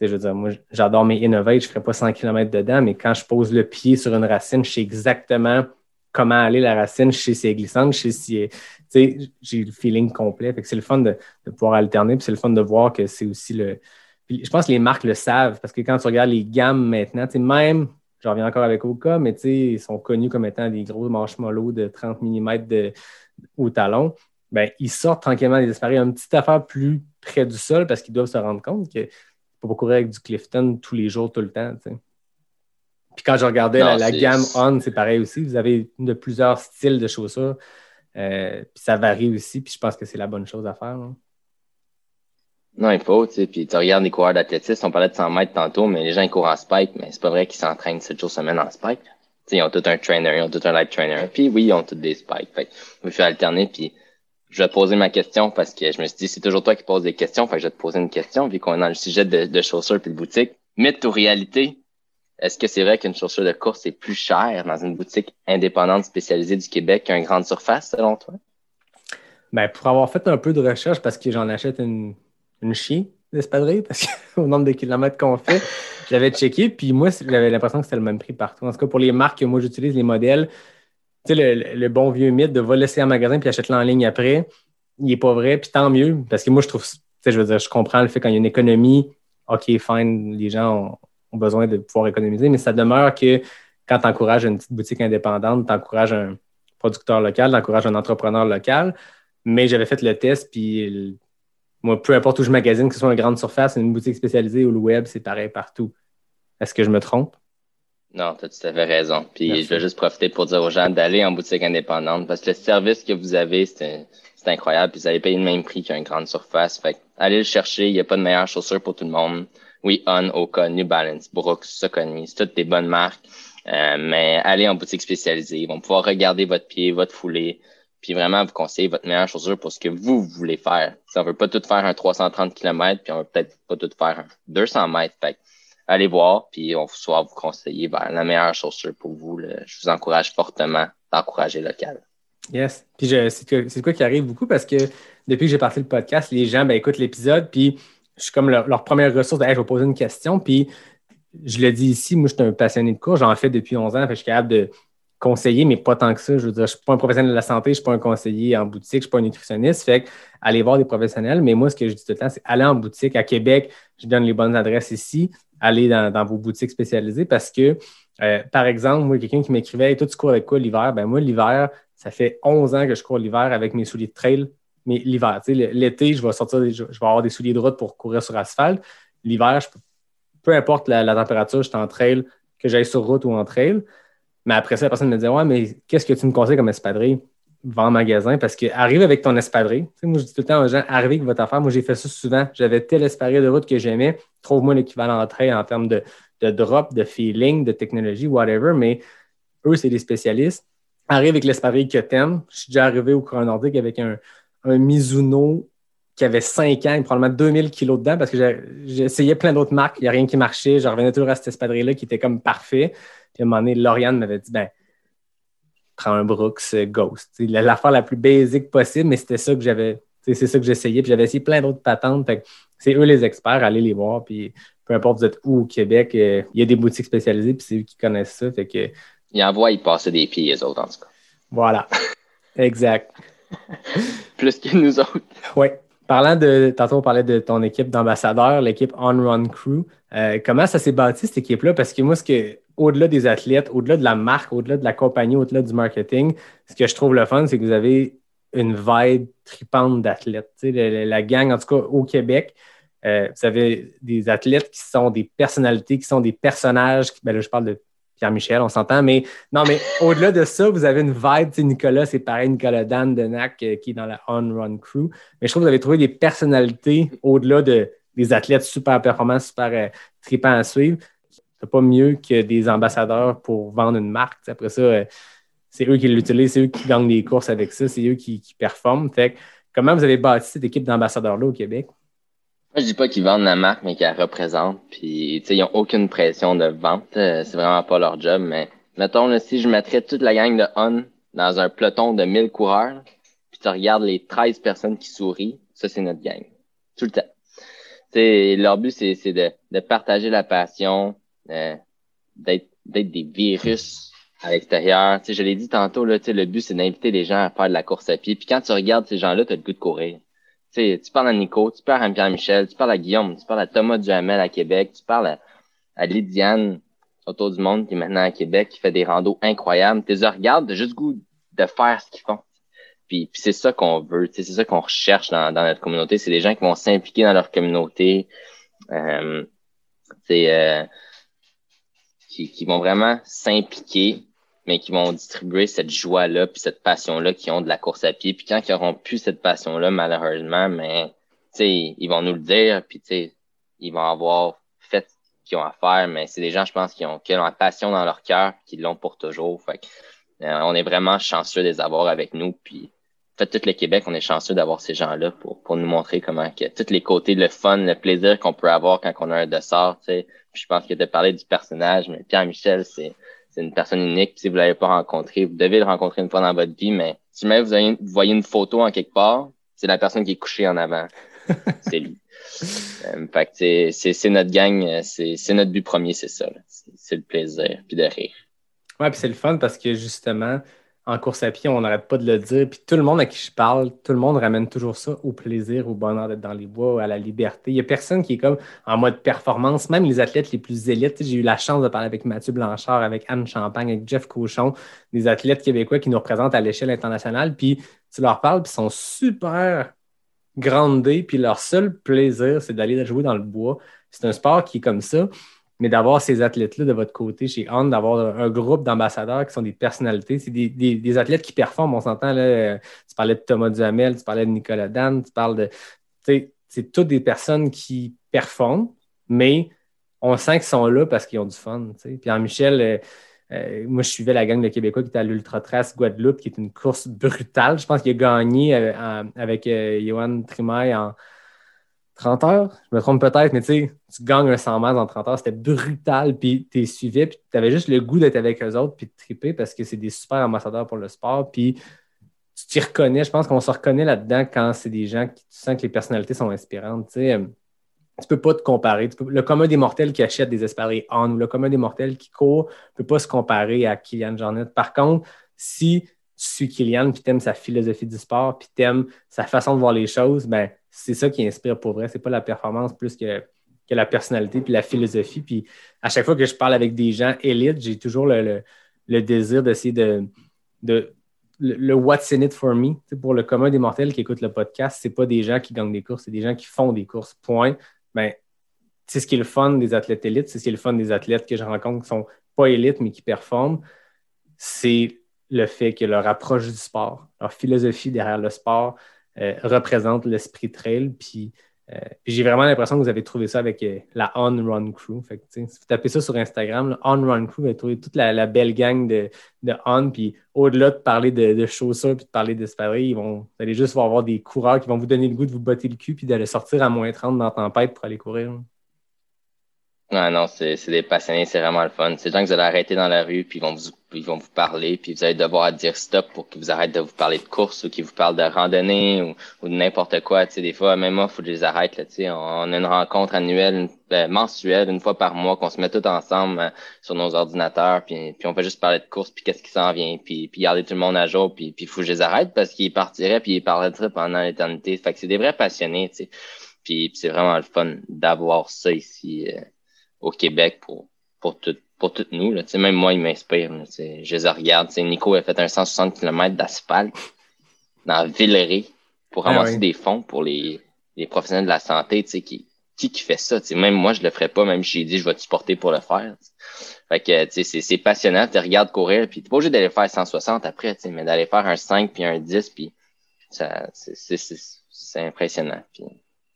je veux dire, moi, j'adore mes Innovate, je ne ferai pas 100 km dedans, mais quand je pose le pied sur une racine, je sais exactement comment aller la racine, chez ces glissantes, chez si j'ai le feeling complet. c'est le fun de, pouvoir alterner, puis c'est le fun de voir que c'est aussi le. je pense que les marques le savent, parce que quand tu regardes les gammes maintenant, même, je reviens encore avec Oka, mais ils sont connus comme étant des gros marshmallows de 30 mm au talon, ben, ils sortent tranquillement des espadrilles, une petite affaire plus près du sol parce qu'ils doivent se rendre compte que ne pas courir avec du Clifton tous les jours, tout le temps. Puis quand je regardais la, gamme On, c'est pareil aussi. Vous avez de plusieurs styles de chaussures. Euh, puis ça varie aussi. Puis je pense que c'est la bonne chose à faire. Non, il faut, tu sais. Puis tu regardes les coureurs d'athlétisme, on parlait de 100 mètres tantôt, mais les gens ils courent en spike, mais c'est pas vrai qu'ils s'entraînent 7 jours semaine en spike. sais, ils ont tout un trainer, ils ont tout un light trainer. Puis oui, ils ont tous des spikes. Fait je vais alterner. Puis je vais te poser ma question parce que je me suis dit, c'est toujours toi qui poses des questions. Fait que je vais te poser une question vu qu'on est dans le sujet de, de chaussures puis de boutique. Mythe ou réalité? Est-ce que c'est vrai qu'une chaussure de course est plus chère dans une boutique indépendante spécialisée du Québec qu'une grande surface, selon toi? Ben, pour avoir fait un peu de recherche, parce que j'en achète une, une chie d'espadrille, parce qu'au (laughs) nombre de kilomètres qu'on fait, j'avais checké, puis moi, j'avais l'impression que c'était le même prix partout. En tout cas, pour les marques que moi j'utilise, les modèles, tu sais, le, bon vieux mythe de va laisser en magasin puis achète-le en ligne après, il n'est pas vrai, puis tant mieux, parce que moi, je trouve, tu sais, je veux dire, je comprends le fait quand il y a une économie, OK, fine, les gens ont, ont besoin de pouvoir économiser, mais ça demeure que quand tu encourages une petite boutique indépendante, tu encourages un producteur local, tu encourages un entrepreneur local. Mais j'avais fait le test, puis moi, peu importe où je magasine, que ce soit une grande surface, une boutique spécialisée ou le web, c'est pareil partout. Est-ce que je me trompe? Non, tu as tout à fait raison. Puis je vais juste profiter pour dire aux gens d'aller en boutique indépendante parce que le service que vous avez, c'est incroyable. Puis vous allez payer le même prix qu'une grande surface. Fait allez le chercher. Il n'y a pas de meilleure chaussure pour tout le monde oui, On, Oka, New Balance, Brooks, Saucony, c'est toutes des bonnes marques. Euh, mais allez en boutique spécialisée. Ils vont pouvoir regarder votre pied, votre foulée, puis vraiment vous conseiller votre meilleure chaussure pour ce que vous voulez faire. Si on veut pas tout faire un 330 km, puis on veut peut-être pas tout faire un 200 mètres. Fait allez voir, puis on va vous conseiller la meilleure chaussure pour vous. Je vous encourage fortement d'encourager local. Yes. Puis c'est quoi qui arrive beaucoup parce que depuis que j'ai parti le podcast, les gens ben, écoutent l'épisode, puis je suis comme leur, première ressource. je vais poser une question. Puis, je le dis ici, moi, je suis un passionné de cours. J'en fais depuis 11 ans. je suis capable de conseiller, mais pas tant que ça. Je veux dire, je ne suis pas un professionnel de la santé, je ne suis pas un conseiller en boutique, je ne suis pas un nutritionniste. Fait que, aller voir des professionnels. Mais moi, ce que je dis tout le temps, c'est aller en boutique. À Québec, je donne les bonnes adresses ici. Aller dans, vos boutiques spécialisées parce que, euh, par exemple, moi, quelqu'un qui m'écrivait Toi, tu cours avec quoi l'hiver? Ben, moi, l'hiver, ça fait 11 ans que je cours l'hiver avec mes souliers de trail mais l'hiver, l'été, je vais sortir, je vais avoir des souliers de route pour courir sur asphalte. L'hiver, peu importe la, température, je suis en trail, que j'aille sur route ou en trail. Mais après ça, la personne me dit Ouais, mais qu'est-ce que tu me conseilles comme espadrille? Va en magasin parce que arrive avec ton espadrille. moi, je dis tout le temps aux gens arrivez avec votre affaire. Moi, j'ai fait ça souvent. J'avais tel espadrille de route que j'aimais. Trouve-moi l'équivalent en trail en termes de, de drop, de feeling, de technologie, whatever. Mais eux, c'est des spécialistes. Arrive avec l'espadrille que tu aimes. Je suis déjà arrivé au courant nordique avec un, un Mizuno qui avait 5 ans, probablement 2000 kilos dedans parce que j'ai essayé plein d'autres marques, il n'y a rien qui marchait. Je revenais toujours à cette espadrille-là qui était comme parfait. Puis à un moment donné, Lauriane m'avait dit ben, prends un Brooks euh, Ghost. L'affaire la plus basique possible, mais c'était ça que j'avais. C'est ça que j'essayais. Puis j'avais essayé plein d'autres patentes. C'est eux les experts, allez les voir. Puis peu importe vous êtes où au Québec, euh, il y a des boutiques spécialisées, puis c'est eux qui connaissent ça. Fait que... Ils envoient, ils passer des pieds, les autres, en tout cas. Voilà. (laughs) exact. Plus que nous autres. Oui. Parlant de, tantôt on parlait de ton équipe d'ambassadeurs, l'équipe On Run Crew. Euh, comment ça s'est bâti cette équipe-là? Parce que moi, ce que, au-delà des athlètes, au-delà de la marque, au-delà de la compagnie, au-delà du marketing, ce que je trouve le fun, c'est que vous avez une vibe tripante d'athlètes. La, la, gang, en tout cas au Québec, euh, vous avez des athlètes qui sont des personnalités, qui sont des personnages. Ben là, je parle de Pierre-Michel, on s'entend, mais non, mais au-delà de ça, vous avez une vibe. Nicolas, c'est pareil, Nicolas Dan de NAC euh, qui est dans la On Run Crew. Mais je trouve que vous avez trouvé des personnalités au-delà de, des athlètes super performants, super euh, tripants à suivre. C'est pas mieux que des ambassadeurs pour vendre une marque. Après ça, euh, c'est eux qui l'utilisent, c'est eux qui gagnent des courses avec ça, c'est eux qui, performent. Fait comment vous avez bâti cette équipe d'ambassadeurs-là au Québec? Je dis pas qu'ils vendent la marque, mais qu'ils la représentent. Puis, tu sais, ils ont aucune pression de vente. Euh, c'est vraiment pas leur job. Mais mettons, là, si je mettrais toute la gang de On dans un peloton de 1000 coureurs, puis tu regardes les 13 personnes qui sourient, ça, c'est notre gang. Tout le temps. sais, leur but, c'est, de, partager la passion, euh, d'être, des virus à l'extérieur. je l'ai dit tantôt, le but, c'est d'inviter les gens à faire de la course à pied. Puis quand tu regardes ces gens-là, tu as le goût de courir sais, tu parles à Nico, tu parles à Pierre-Michel, tu parles à Guillaume, tu parles à Thomas Duhamel à Québec, tu parles à, Lydiane autour du monde qui est maintenant à Québec, qui fait des randos incroyables. Tu les regardes, de juste goût de faire ce qu'ils font. Puis, c'est ça qu'on veut, c'est ça qu'on recherche dans, dans notre communauté. C'est des gens qui vont s'impliquer dans leur communauté, euh, euh, qui, qui vont vraiment s'impliquer, mais qui vont distribuer cette joie-là, puis cette passion-là qui ont de la course à pied. Puis quand ils auront plus cette passion-là, malheureusement, mais ils vont nous le dire, puis ils vont avoir fait ce qu'ils ont à faire, mais c'est des gens, je pense, qui ont, qui ont la passion dans leur cœur, qui l'ont pour toujours. Fait euh, on est vraiment chanceux de les avoir avec nous. Puis, fait, tout le Québec, on est chanceux d'avoir ces gens-là pour, pour nous montrer comment que tous les côtés, le fun, le plaisir qu'on peut avoir quand on a un dessert. Puis je pense que de parler du personnage, mais Pierre-Michel, c'est c'est une personne unique. si vous l'avez pas rencontré, vous devez le rencontrer une fois dans votre vie, mais si jamais vous, voyez une photo en quelque part, c'est la personne qui est couchée en avant. (laughs) c'est lui. Euh, fait c'est notre gang, c'est notre but premier, c'est ça. C'est le plaisir, puis de rire. Ouais, puis c'est le fun parce que justement, en course à pied, on n'arrête pas de le dire. Puis tout le monde à qui je parle, tout le monde ramène toujours ça au plaisir, au bonheur d'être dans les bois, à la liberté. Il n'y a personne qui est comme en mode performance, même les athlètes les plus élites. J'ai eu la chance de parler avec Mathieu Blanchard, avec Anne Champagne, avec Jeff Cochon, des athlètes québécois qui nous représentent à l'échelle internationale. Puis tu leur parles, puis ils sont super grandés, puis leur seul plaisir, c'est d'aller jouer dans le bois. C'est un sport qui est comme ça mais d'avoir ces athlètes-là de votre côté chez On, d'avoir un groupe d'ambassadeurs qui sont des personnalités, c'est des, athlètes qui performent, on s'entend, là, tu parlais de Thomas Duhamel, tu parlais de Nicolas Dan, tu parles de... C'est toutes des personnes qui performent, mais on sent qu'ils sont là parce qu'ils ont du fun. Puis en Michel, euh, euh, moi, je suivais la gang de Québécois qui était à l'Ultra Trace Guadeloupe, qui est une course brutale. Je pense qu'il a gagné euh, avec Johan Trimaille en 30 heures, je me trompe peut-être, mais tu sais, tu gagnes un 100 miles en 30 heures, c'était brutal, puis tu suivis, puis tu avais juste le goût d'être avec eux autres, puis de triper parce que c'est des super ambassadeurs pour le sport, puis tu t'y reconnais, je pense qu'on se reconnaît là-dedans quand c'est des gens qui, tu sens que les personnalités sont inspirantes, tu sais. Tu peux pas te comparer. le commun des mortels qui achète des espadrilles on ou le commun des mortels qui court peut pas se comparer à Kylian Jornet. Par contre, si tu suis Kylian, puis tu aimes sa philosophie du sport, puis tu aimes sa façon de voir les choses, ben c'est ça qui inspire pour vrai. C'est pas la performance plus que, que, la personnalité puis la philosophie. Puis à chaque fois que je parle avec des gens élites, j'ai toujours le, désir d'essayer de, de le, what's in it for me. pour le commun des mortels qui écoutent le podcast, c'est pas des gens qui gagnent des courses, c'est des gens qui font des courses. Point. Ben, c'est ce qui est le fun des athlètes élites, c'est ce qui est le fun des athlètes que je rencontre qui sont pas élites mais qui performent. C'est le fait que leur approche du sport, leur philosophie derrière le sport, euh, représente l'esprit trail. Euh, puis j'ai vraiment l'impression que vous avez trouvé ça avec euh, la On Run Crew. Fait si vous tapez ça sur Instagram, On Run Crew, vous allez trouver toute la, belle gang de, de On. Puis au-delà de parler de, de chaussures puis de parler d'espadrilles, vont, vous allez juste avoir des coureurs qui vont vous donner le goût de vous botter le cul puis d'aller sortir à moins 30 dans la tempête pour aller courir. Non, non, c'est des passionnés, c'est vraiment le fun. C'est des gens que vous allez arrêter dans la rue, puis ils vont vous, ils vont vous parler, puis vous allez devoir dire stop pour qu'ils vous arrêtent de vous parler de course ou qu'ils vous parlent de randonnée ou, ou de n'importe quoi. Tu sais, des fois, même moi, faut que je les arrête. Là, tu sais. On, a une rencontre annuelle, ben, mensuelle, une fois par mois, qu'on se met tous ensemble euh, sur nos ordinateurs, puis, puis on fait juste parler de course, puis qu'est-ce qui s'en vient, puis, puis garder tout le monde à jour, puis il faut que je les arrête parce qu'ils partiraient, puis ils parleraient pendant l'éternité. Fait que c'est des vrais passionnés, tu sais. Puis, c'est vraiment le fun d'avoir ça ici. Euh, au Québec pour, pour, tout, pour toutes nous. Là. Même moi, il m'inspire. Je les regarde. Nico a fait un 160 km d'asphalte dans Villeray pour ah ramasser des fonds pour les, les professionnels de la santé. Qui, qui qui fait ça? Même moi, je le ferais pas, même si j'ai dit je vais te supporter pour le faire. Fait que c'est passionnant. Tu regardes courir, puis t'es pas obligé d'aller faire 160 après, mais d'aller faire un 5 puis un 10, puis ça c'est impressionnant.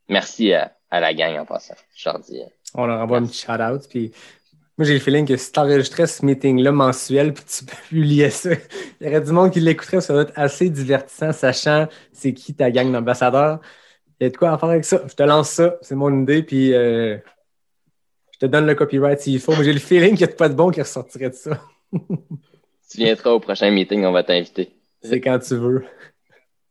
Merci à, à la gang en passant. Je leur dis. On leur envoie un petit shout-out. Puis moi, j'ai le feeling que si tu enregistrais ce meeting-là mensuel, puis tu publiais ça, (laughs) il y aurait du monde qui l'écouterait, ça va être assez divertissant, sachant c'est qui ta gang d'ambassadeurs. Il y a de quoi à faire avec ça. Je te lance ça, c'est mon idée, puis euh, je te donne le copyright s'il faut. Mais j'ai le feeling qu'il n'y a pas de bon qui ressortirait de ça. (laughs) tu viendras au prochain meeting, on va t'inviter. C'est quand tu veux.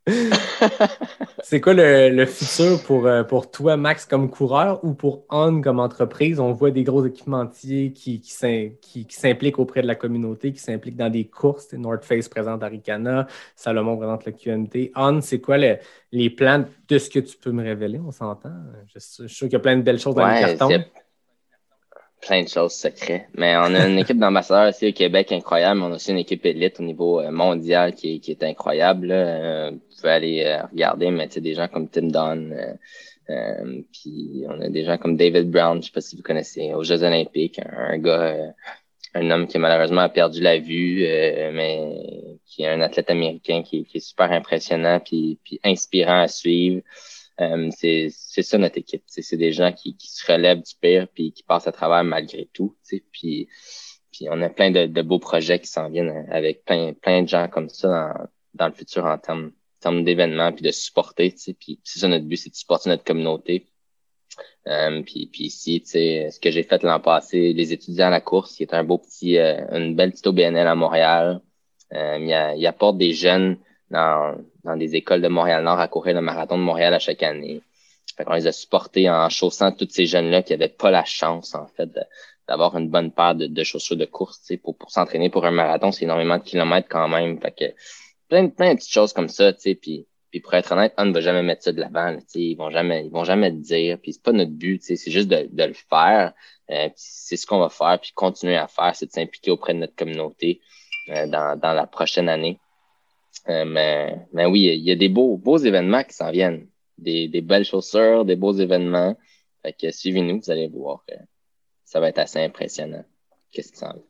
(laughs) c'est quoi le, futur pour, euh, pour toi, Max, comme coureur ou pour On comme entreprise? On voit des gros équipementiers qui, qui, s'impliquent auprès de la communauté, qui s'impliquent dans des courses. North Face présente Aricana, Salomon présente le QMT. On, c'est quoi les plans de ce que tu peux me révéler? On s'entend. Je, suis sûr qu'il y a plein de belles choses dans les cartons. Plein de choses secrètes. Mais on a une équipe d'ambassadeurs ici au Québec incroyable. On a aussi une équipe élite au niveau euh, mondial qui, qui est incroyable. Là. Euh, vous pouvez aller euh, regarder, mais tu sais, des gens comme Tim Dunn. puis on a des gens comme David Brown, je sais pas si vous connaissez, aux Jeux Olympiques, un, gars, un homme qui malheureusement a perdu la vue, mais qui est un athlète américain qui, qui est super impressionnant puis, puis inspirant à suivre. Euh, c'est ça notre équipe. C'est des gens qui, qui, se relèvent du pire puis qui passent à travers malgré tout. Puis, puis on a plein de, de beaux projets qui s'en viennent avec plein, plein de gens comme ça dans, dans le futur en termes, termes d'événements puis de supporter. Puis c'est ça notre but, c'est de supporter notre communauté. Euh, puis, puis ici, ce que j'ai fait l'an passé, les étudiants à la course, qui est un beau petit, euh, une belle petite OBNL à Montréal. Euh, il, il apporte des jeunes dans, dans des écoles de Montréal-Nord à courir le marathon de Montréal à chaque année. Fait qu'on les a supportés en chaussant tous ces jeunes-là qui n'avaient pas la chance, en fait, d'avoir une bonne paire de, de chaussures de course. Pour, pour s'entraîner pour un marathon, c'est énormément de kilomètres quand même. Fait que plein, plein de petites choses comme ça, tu sais, puis puis pour être honnête, on ne va jamais mettre ça de l'avant. Ils vont jamais, ils vont jamais le dire. Puis c'est pas notre but. C'est juste de, de, le faire. Euh, c'est ce qu'on va faire. Puis continuer à faire, c'est de s'impliquer auprès de notre communauté euh, dans, dans la prochaine année. Euh, mais, mais oui, il y a des beaux, beaux événements qui s'en viennent. Des, des belles chaussures, des beaux événements. Fait que suivez-nous, vous allez voir. que ça va être assez impressionnant. Qu'est-ce qui s'en vient?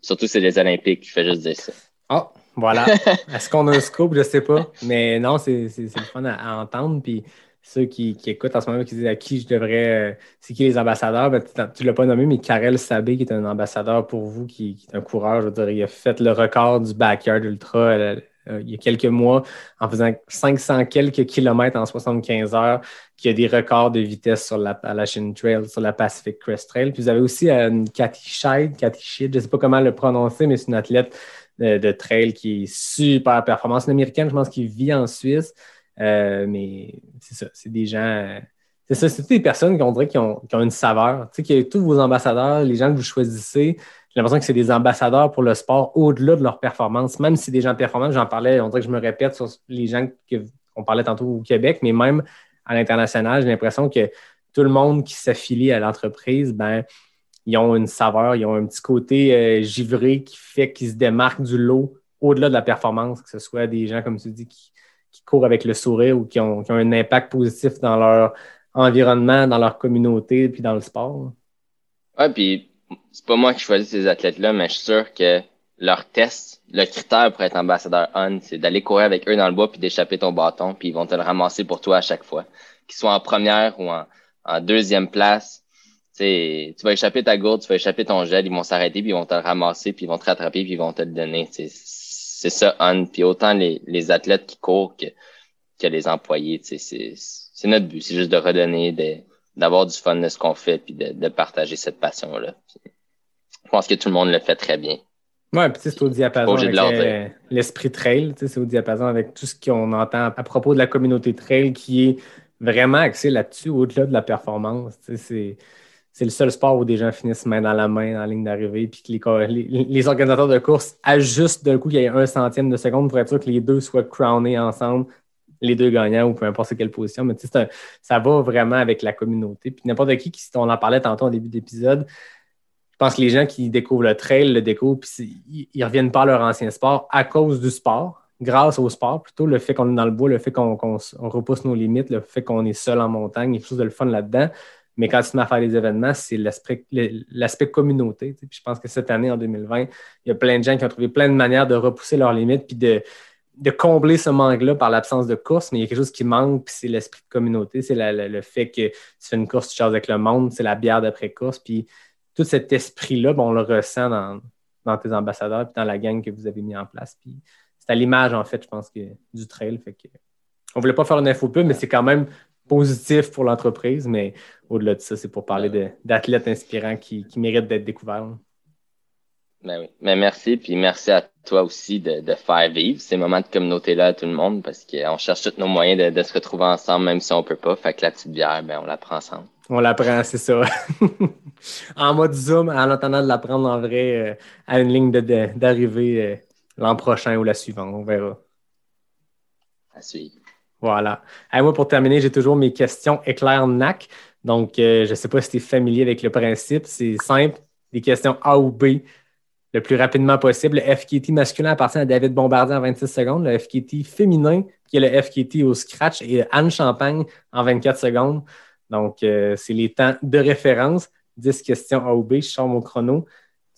Surtout c'est les Olympiques, je fais juste dire ça. Oh, voilà. (laughs) Est-ce qu'on a un scoop? Je sais pas. Mais non, c'est le fun à, entendre. Puis ceux qui, qui, écoutent en ce moment, qui disent à qui je devrais. Euh, c'est qui les ambassadeurs? Ben, tu ne l'as pas nommé, mais Karel Sabé, qui est un ambassadeur pour vous, qui, qui, est un coureur, je veux dire, il a fait le record du backyard ultra euh, euh, il y a quelques mois en faisant 500 quelques kilomètres en 75 heures, qui a des records de vitesse sur la Appalachian Trail, sur la Pacific Crest Trail. Puis vous avez aussi Cathy Scheid, Cathy Scheid, je ne sais pas comment le prononcer, mais c'est une athlète de, trail qui est super performance. Une américaine, je pense, qui vit en Suisse. Euh, mais c'est ça, c'est des gens. c'est ça, c'est des personnes qu'on dirait qui ont, une saveur. Tu sais, que tous vos ambassadeurs, les gens que vous choisissez, j'ai l'impression que c'est des ambassadeurs pour le sport au-delà de leur performance. Même si des gens performants, j'en parlais, on dirait que je me répète sur les gens qu'on parlait tantôt au Québec, mais même à l'international, j'ai l'impression que tout le monde qui s'affilie à l'entreprise, ben, ils ont une saveur, ils ont un petit côté euh, givré qui fait qu'ils se démarquent du lot au-delà de la performance, que ce soit des gens, comme tu dis, qui, courent avec le sourire ou qui ont, qui ont, un impact positif dans leur environnement, dans leur communauté, puis dans le sport. Oui, puis c'est pas moi qui choisis ces athlètes-là, mais je suis sûr que leur test, le critère pour être ambassadeur on, c'est d'aller courir avec eux dans le bois puis d'échapper ton bâton, puis ils vont te le ramasser pour toi à chaque fois. Qu'ils soient en première ou en, deuxième place, tu vas échapper ta gourde, tu vas échapper ton gel, ils vont s'arrêter, puis ils vont te le ramasser, puis ils vont te rattraper, puis ils vont te le donner. C'est ça, on. Puis autant les, athlètes qui courent que, que les employés, c'est notre but. C'est juste de redonner, d'avoir du fun de ce qu'on fait, puis de, de, partager cette passion-là. Je pense que tout le monde le fait très bien. Oui, puis c'est au diapason avec l'esprit trail, c'est au diapason avec tout ce qu'on entend à propos de la communauté trail qui est vraiment axé là-dessus, au-delà de la performance. C'est le seul sport où des gens finissent main dans la main en ligne d'arrivée, puis que les, les, organisateurs de course ajustent d'un coup qu'il y ait un centième de seconde pour être sûr que les deux soient crownés ensemble, les deux gagnants ou peu importe quelle position. Mais tu sais, ça va vraiment avec la communauté. Puis n'importe qui, qui, on en parlait tantôt au début d'épisode, je pense que les gens qui découvrent le trail le découvrent, puis ils, reviennent pas à leur ancien sport à cause du sport, grâce au sport plutôt, le fait qu'on est dans le bois, le fait qu'on repousse nos limites, le fait qu'on est seul en montagne, il y a quelque de le fun là-dedans. Mais quand tu mets à faire les événements, c'est l'aspect communauté. Puis je pense que cette année, en 2020, il y a plein de gens qui ont trouvé plein de manières de repousser leurs limites puis de, de combler ce manque-là par l'absence de course. Mais il y a quelque chose qui manque, puis c'est l'esprit de communauté. C'est le fait que tu fais une course, tu charges avec le monde, c'est la bière d'après-course. Puis tout cet esprit-là, ben, on le ressent dans, dans tes ambassadeurs puis dans la gang que vous avez mis en place. Puis c'est à l'image, en fait, je pense, que, du trail. Fait que, on ne voulait pas faire une info pub, mais c'est quand même positif pour l'entreprise, mais au-delà de ça, c'est pour parler d'athlètes inspirants qui, méritent d'être découverts. Ben oui. Mais merci, puis merci à toi aussi de, faire vivre ces moments de communauté-là à tout le monde parce qu'on cherche tous nos moyens de, se retrouver ensemble, même si on peut pas. Fait que la petite bière, ben, on la prend ensemble. On la prend, c'est ça. (laughs) en mode Zoom, en attendant de la prendre en vrai euh, à une ligne d'arrivée euh, l'an prochain ou la suivante. On verra. À suivre. Voilà. Et moi, pour terminer, j'ai toujours mes questions éclair NAC. Donc, euh, je ne sais pas si tu es familier avec le principe. C'est simple. Des questions A ou B le plus rapidement possible. Le FKT masculin appartient à David Bombardier en 26 secondes. Le FKT féminin, qui est le FKT au scratch, et Anne Champagne en 24 secondes. Donc, euh, c'est les temps de référence. 10 questions A ou B. Je sors mon chrono.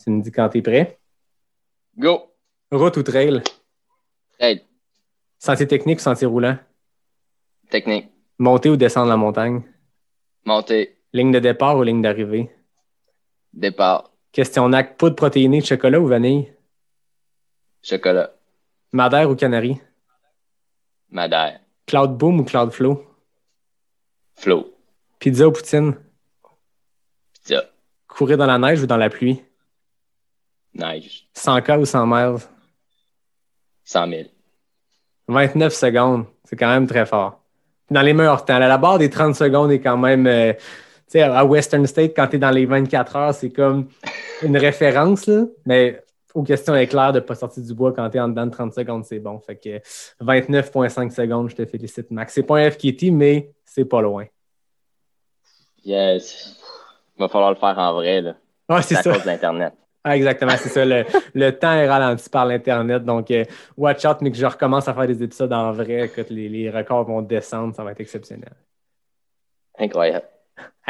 Tu me dis quand tu es prêt. Go! Route ou trail? Trail. Sentier technique ou sentier roulant? Technique. Monter ou descendre la montagne? Monter. Ligne de départ ou ligne d'arrivée? Départ. Question NAC, poudre protéinée de chocolat ou vanille? Chocolat. Madère ou Canary? Madère. Cloud Boom ou Cloud Flow? Flow. Pizza ou poutine? Pizza. Courir dans la neige ou dans la pluie? Neige. 100K ou 100 miles? 100 000. 29 secondes, c'est quand même très fort. Dans les meilleurs temps, la barre des 30 secondes est quand même. euh, sais, à Western State, quand tu es dans les 24 heures, c'est comme une référence, là. Mais aux questions éclairs de ne pas sortir du bois quand tu es en dedans de 30 secondes, c'est bon. Fait que 29,5 secondes, je te félicite, Max. C'est pas un FKT, mais c'est pas loin. Yes. Il va falloir le faire en vrai, là. Ah, c'est à ça. cause d'Internet. Ah, exactement, c'est ça. Le, le temps est ralenti par l'Internet. Donc, euh, watch out, mais que je recommence à faire des épisodes en vrai, que les, les records vont descendre, ça va être exceptionnel. Incroyable.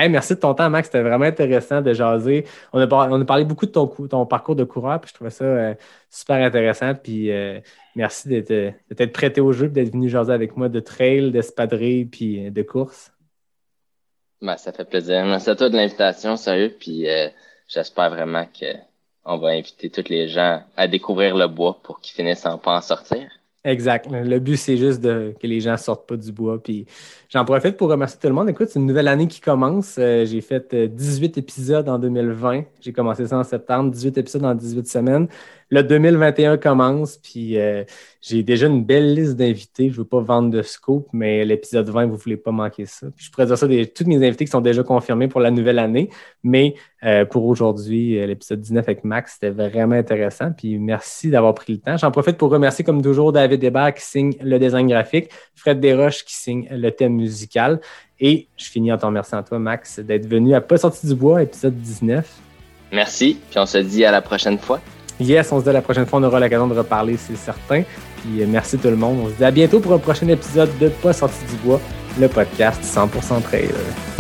Merci de ton temps, Max. C'était vraiment intéressant de jaser. On a, parlé beaucoup de ton, cou- ton parcours de coureur, puis je trouvais ça euh, super intéressant. Puis euh, merci d'être prêté au jeu, d'être venu jaser avec moi de trail, d'espadrille, puis euh, de course. Ben, ça fait plaisir. Merci à toi de l'invitation, sérieux. Puis j'espère vraiment que on va inviter tous les gens à découvrir le bois pour qu'ils finissent en pas en sortir. Exact. Le but, c'est juste de, que les gens ne sortent pas du bois. Puis j'en profite pour remercier tout le monde. Écoute, c'est une nouvelle année qui commence. Euh, j'ai fait euh, 18 épisodes en 2020. J'ai commencé ça en septembre, 18 épisodes en 18 semaines. Le 2021 commence, puis euh, j'ai déjà une belle liste d'invités. Je ne veux pas vendre de scoop, mais l'épisode 20, vous ne voulez pas manquer ça. Puis je pourrais dire ça des tous mes invités qui sont déjà confirmés pour la nouvelle année. Mais euh, pour aujourd'hui, euh, l'épisode 19 avec Max, c'était vraiment intéressant. Puis merci d'avoir pris le temps. J'en profite pour remercier, comme toujours, David Hébert qui signe le design graphique, Fred Desroches qui signe le thème musical. Et je finis en te remerciant toi, Max, d'être venu à Pas sorti du bois, épisode 19. Merci. Puis on se dit à la prochaine fois. Yes, on se dit la prochaine fois, on aura l'occasion de reparler, c'est certain. Puis euh, merci tout le monde. On se dit à bientôt pour un prochain épisode de Pas sorti du bois, le podcast 100% trailer.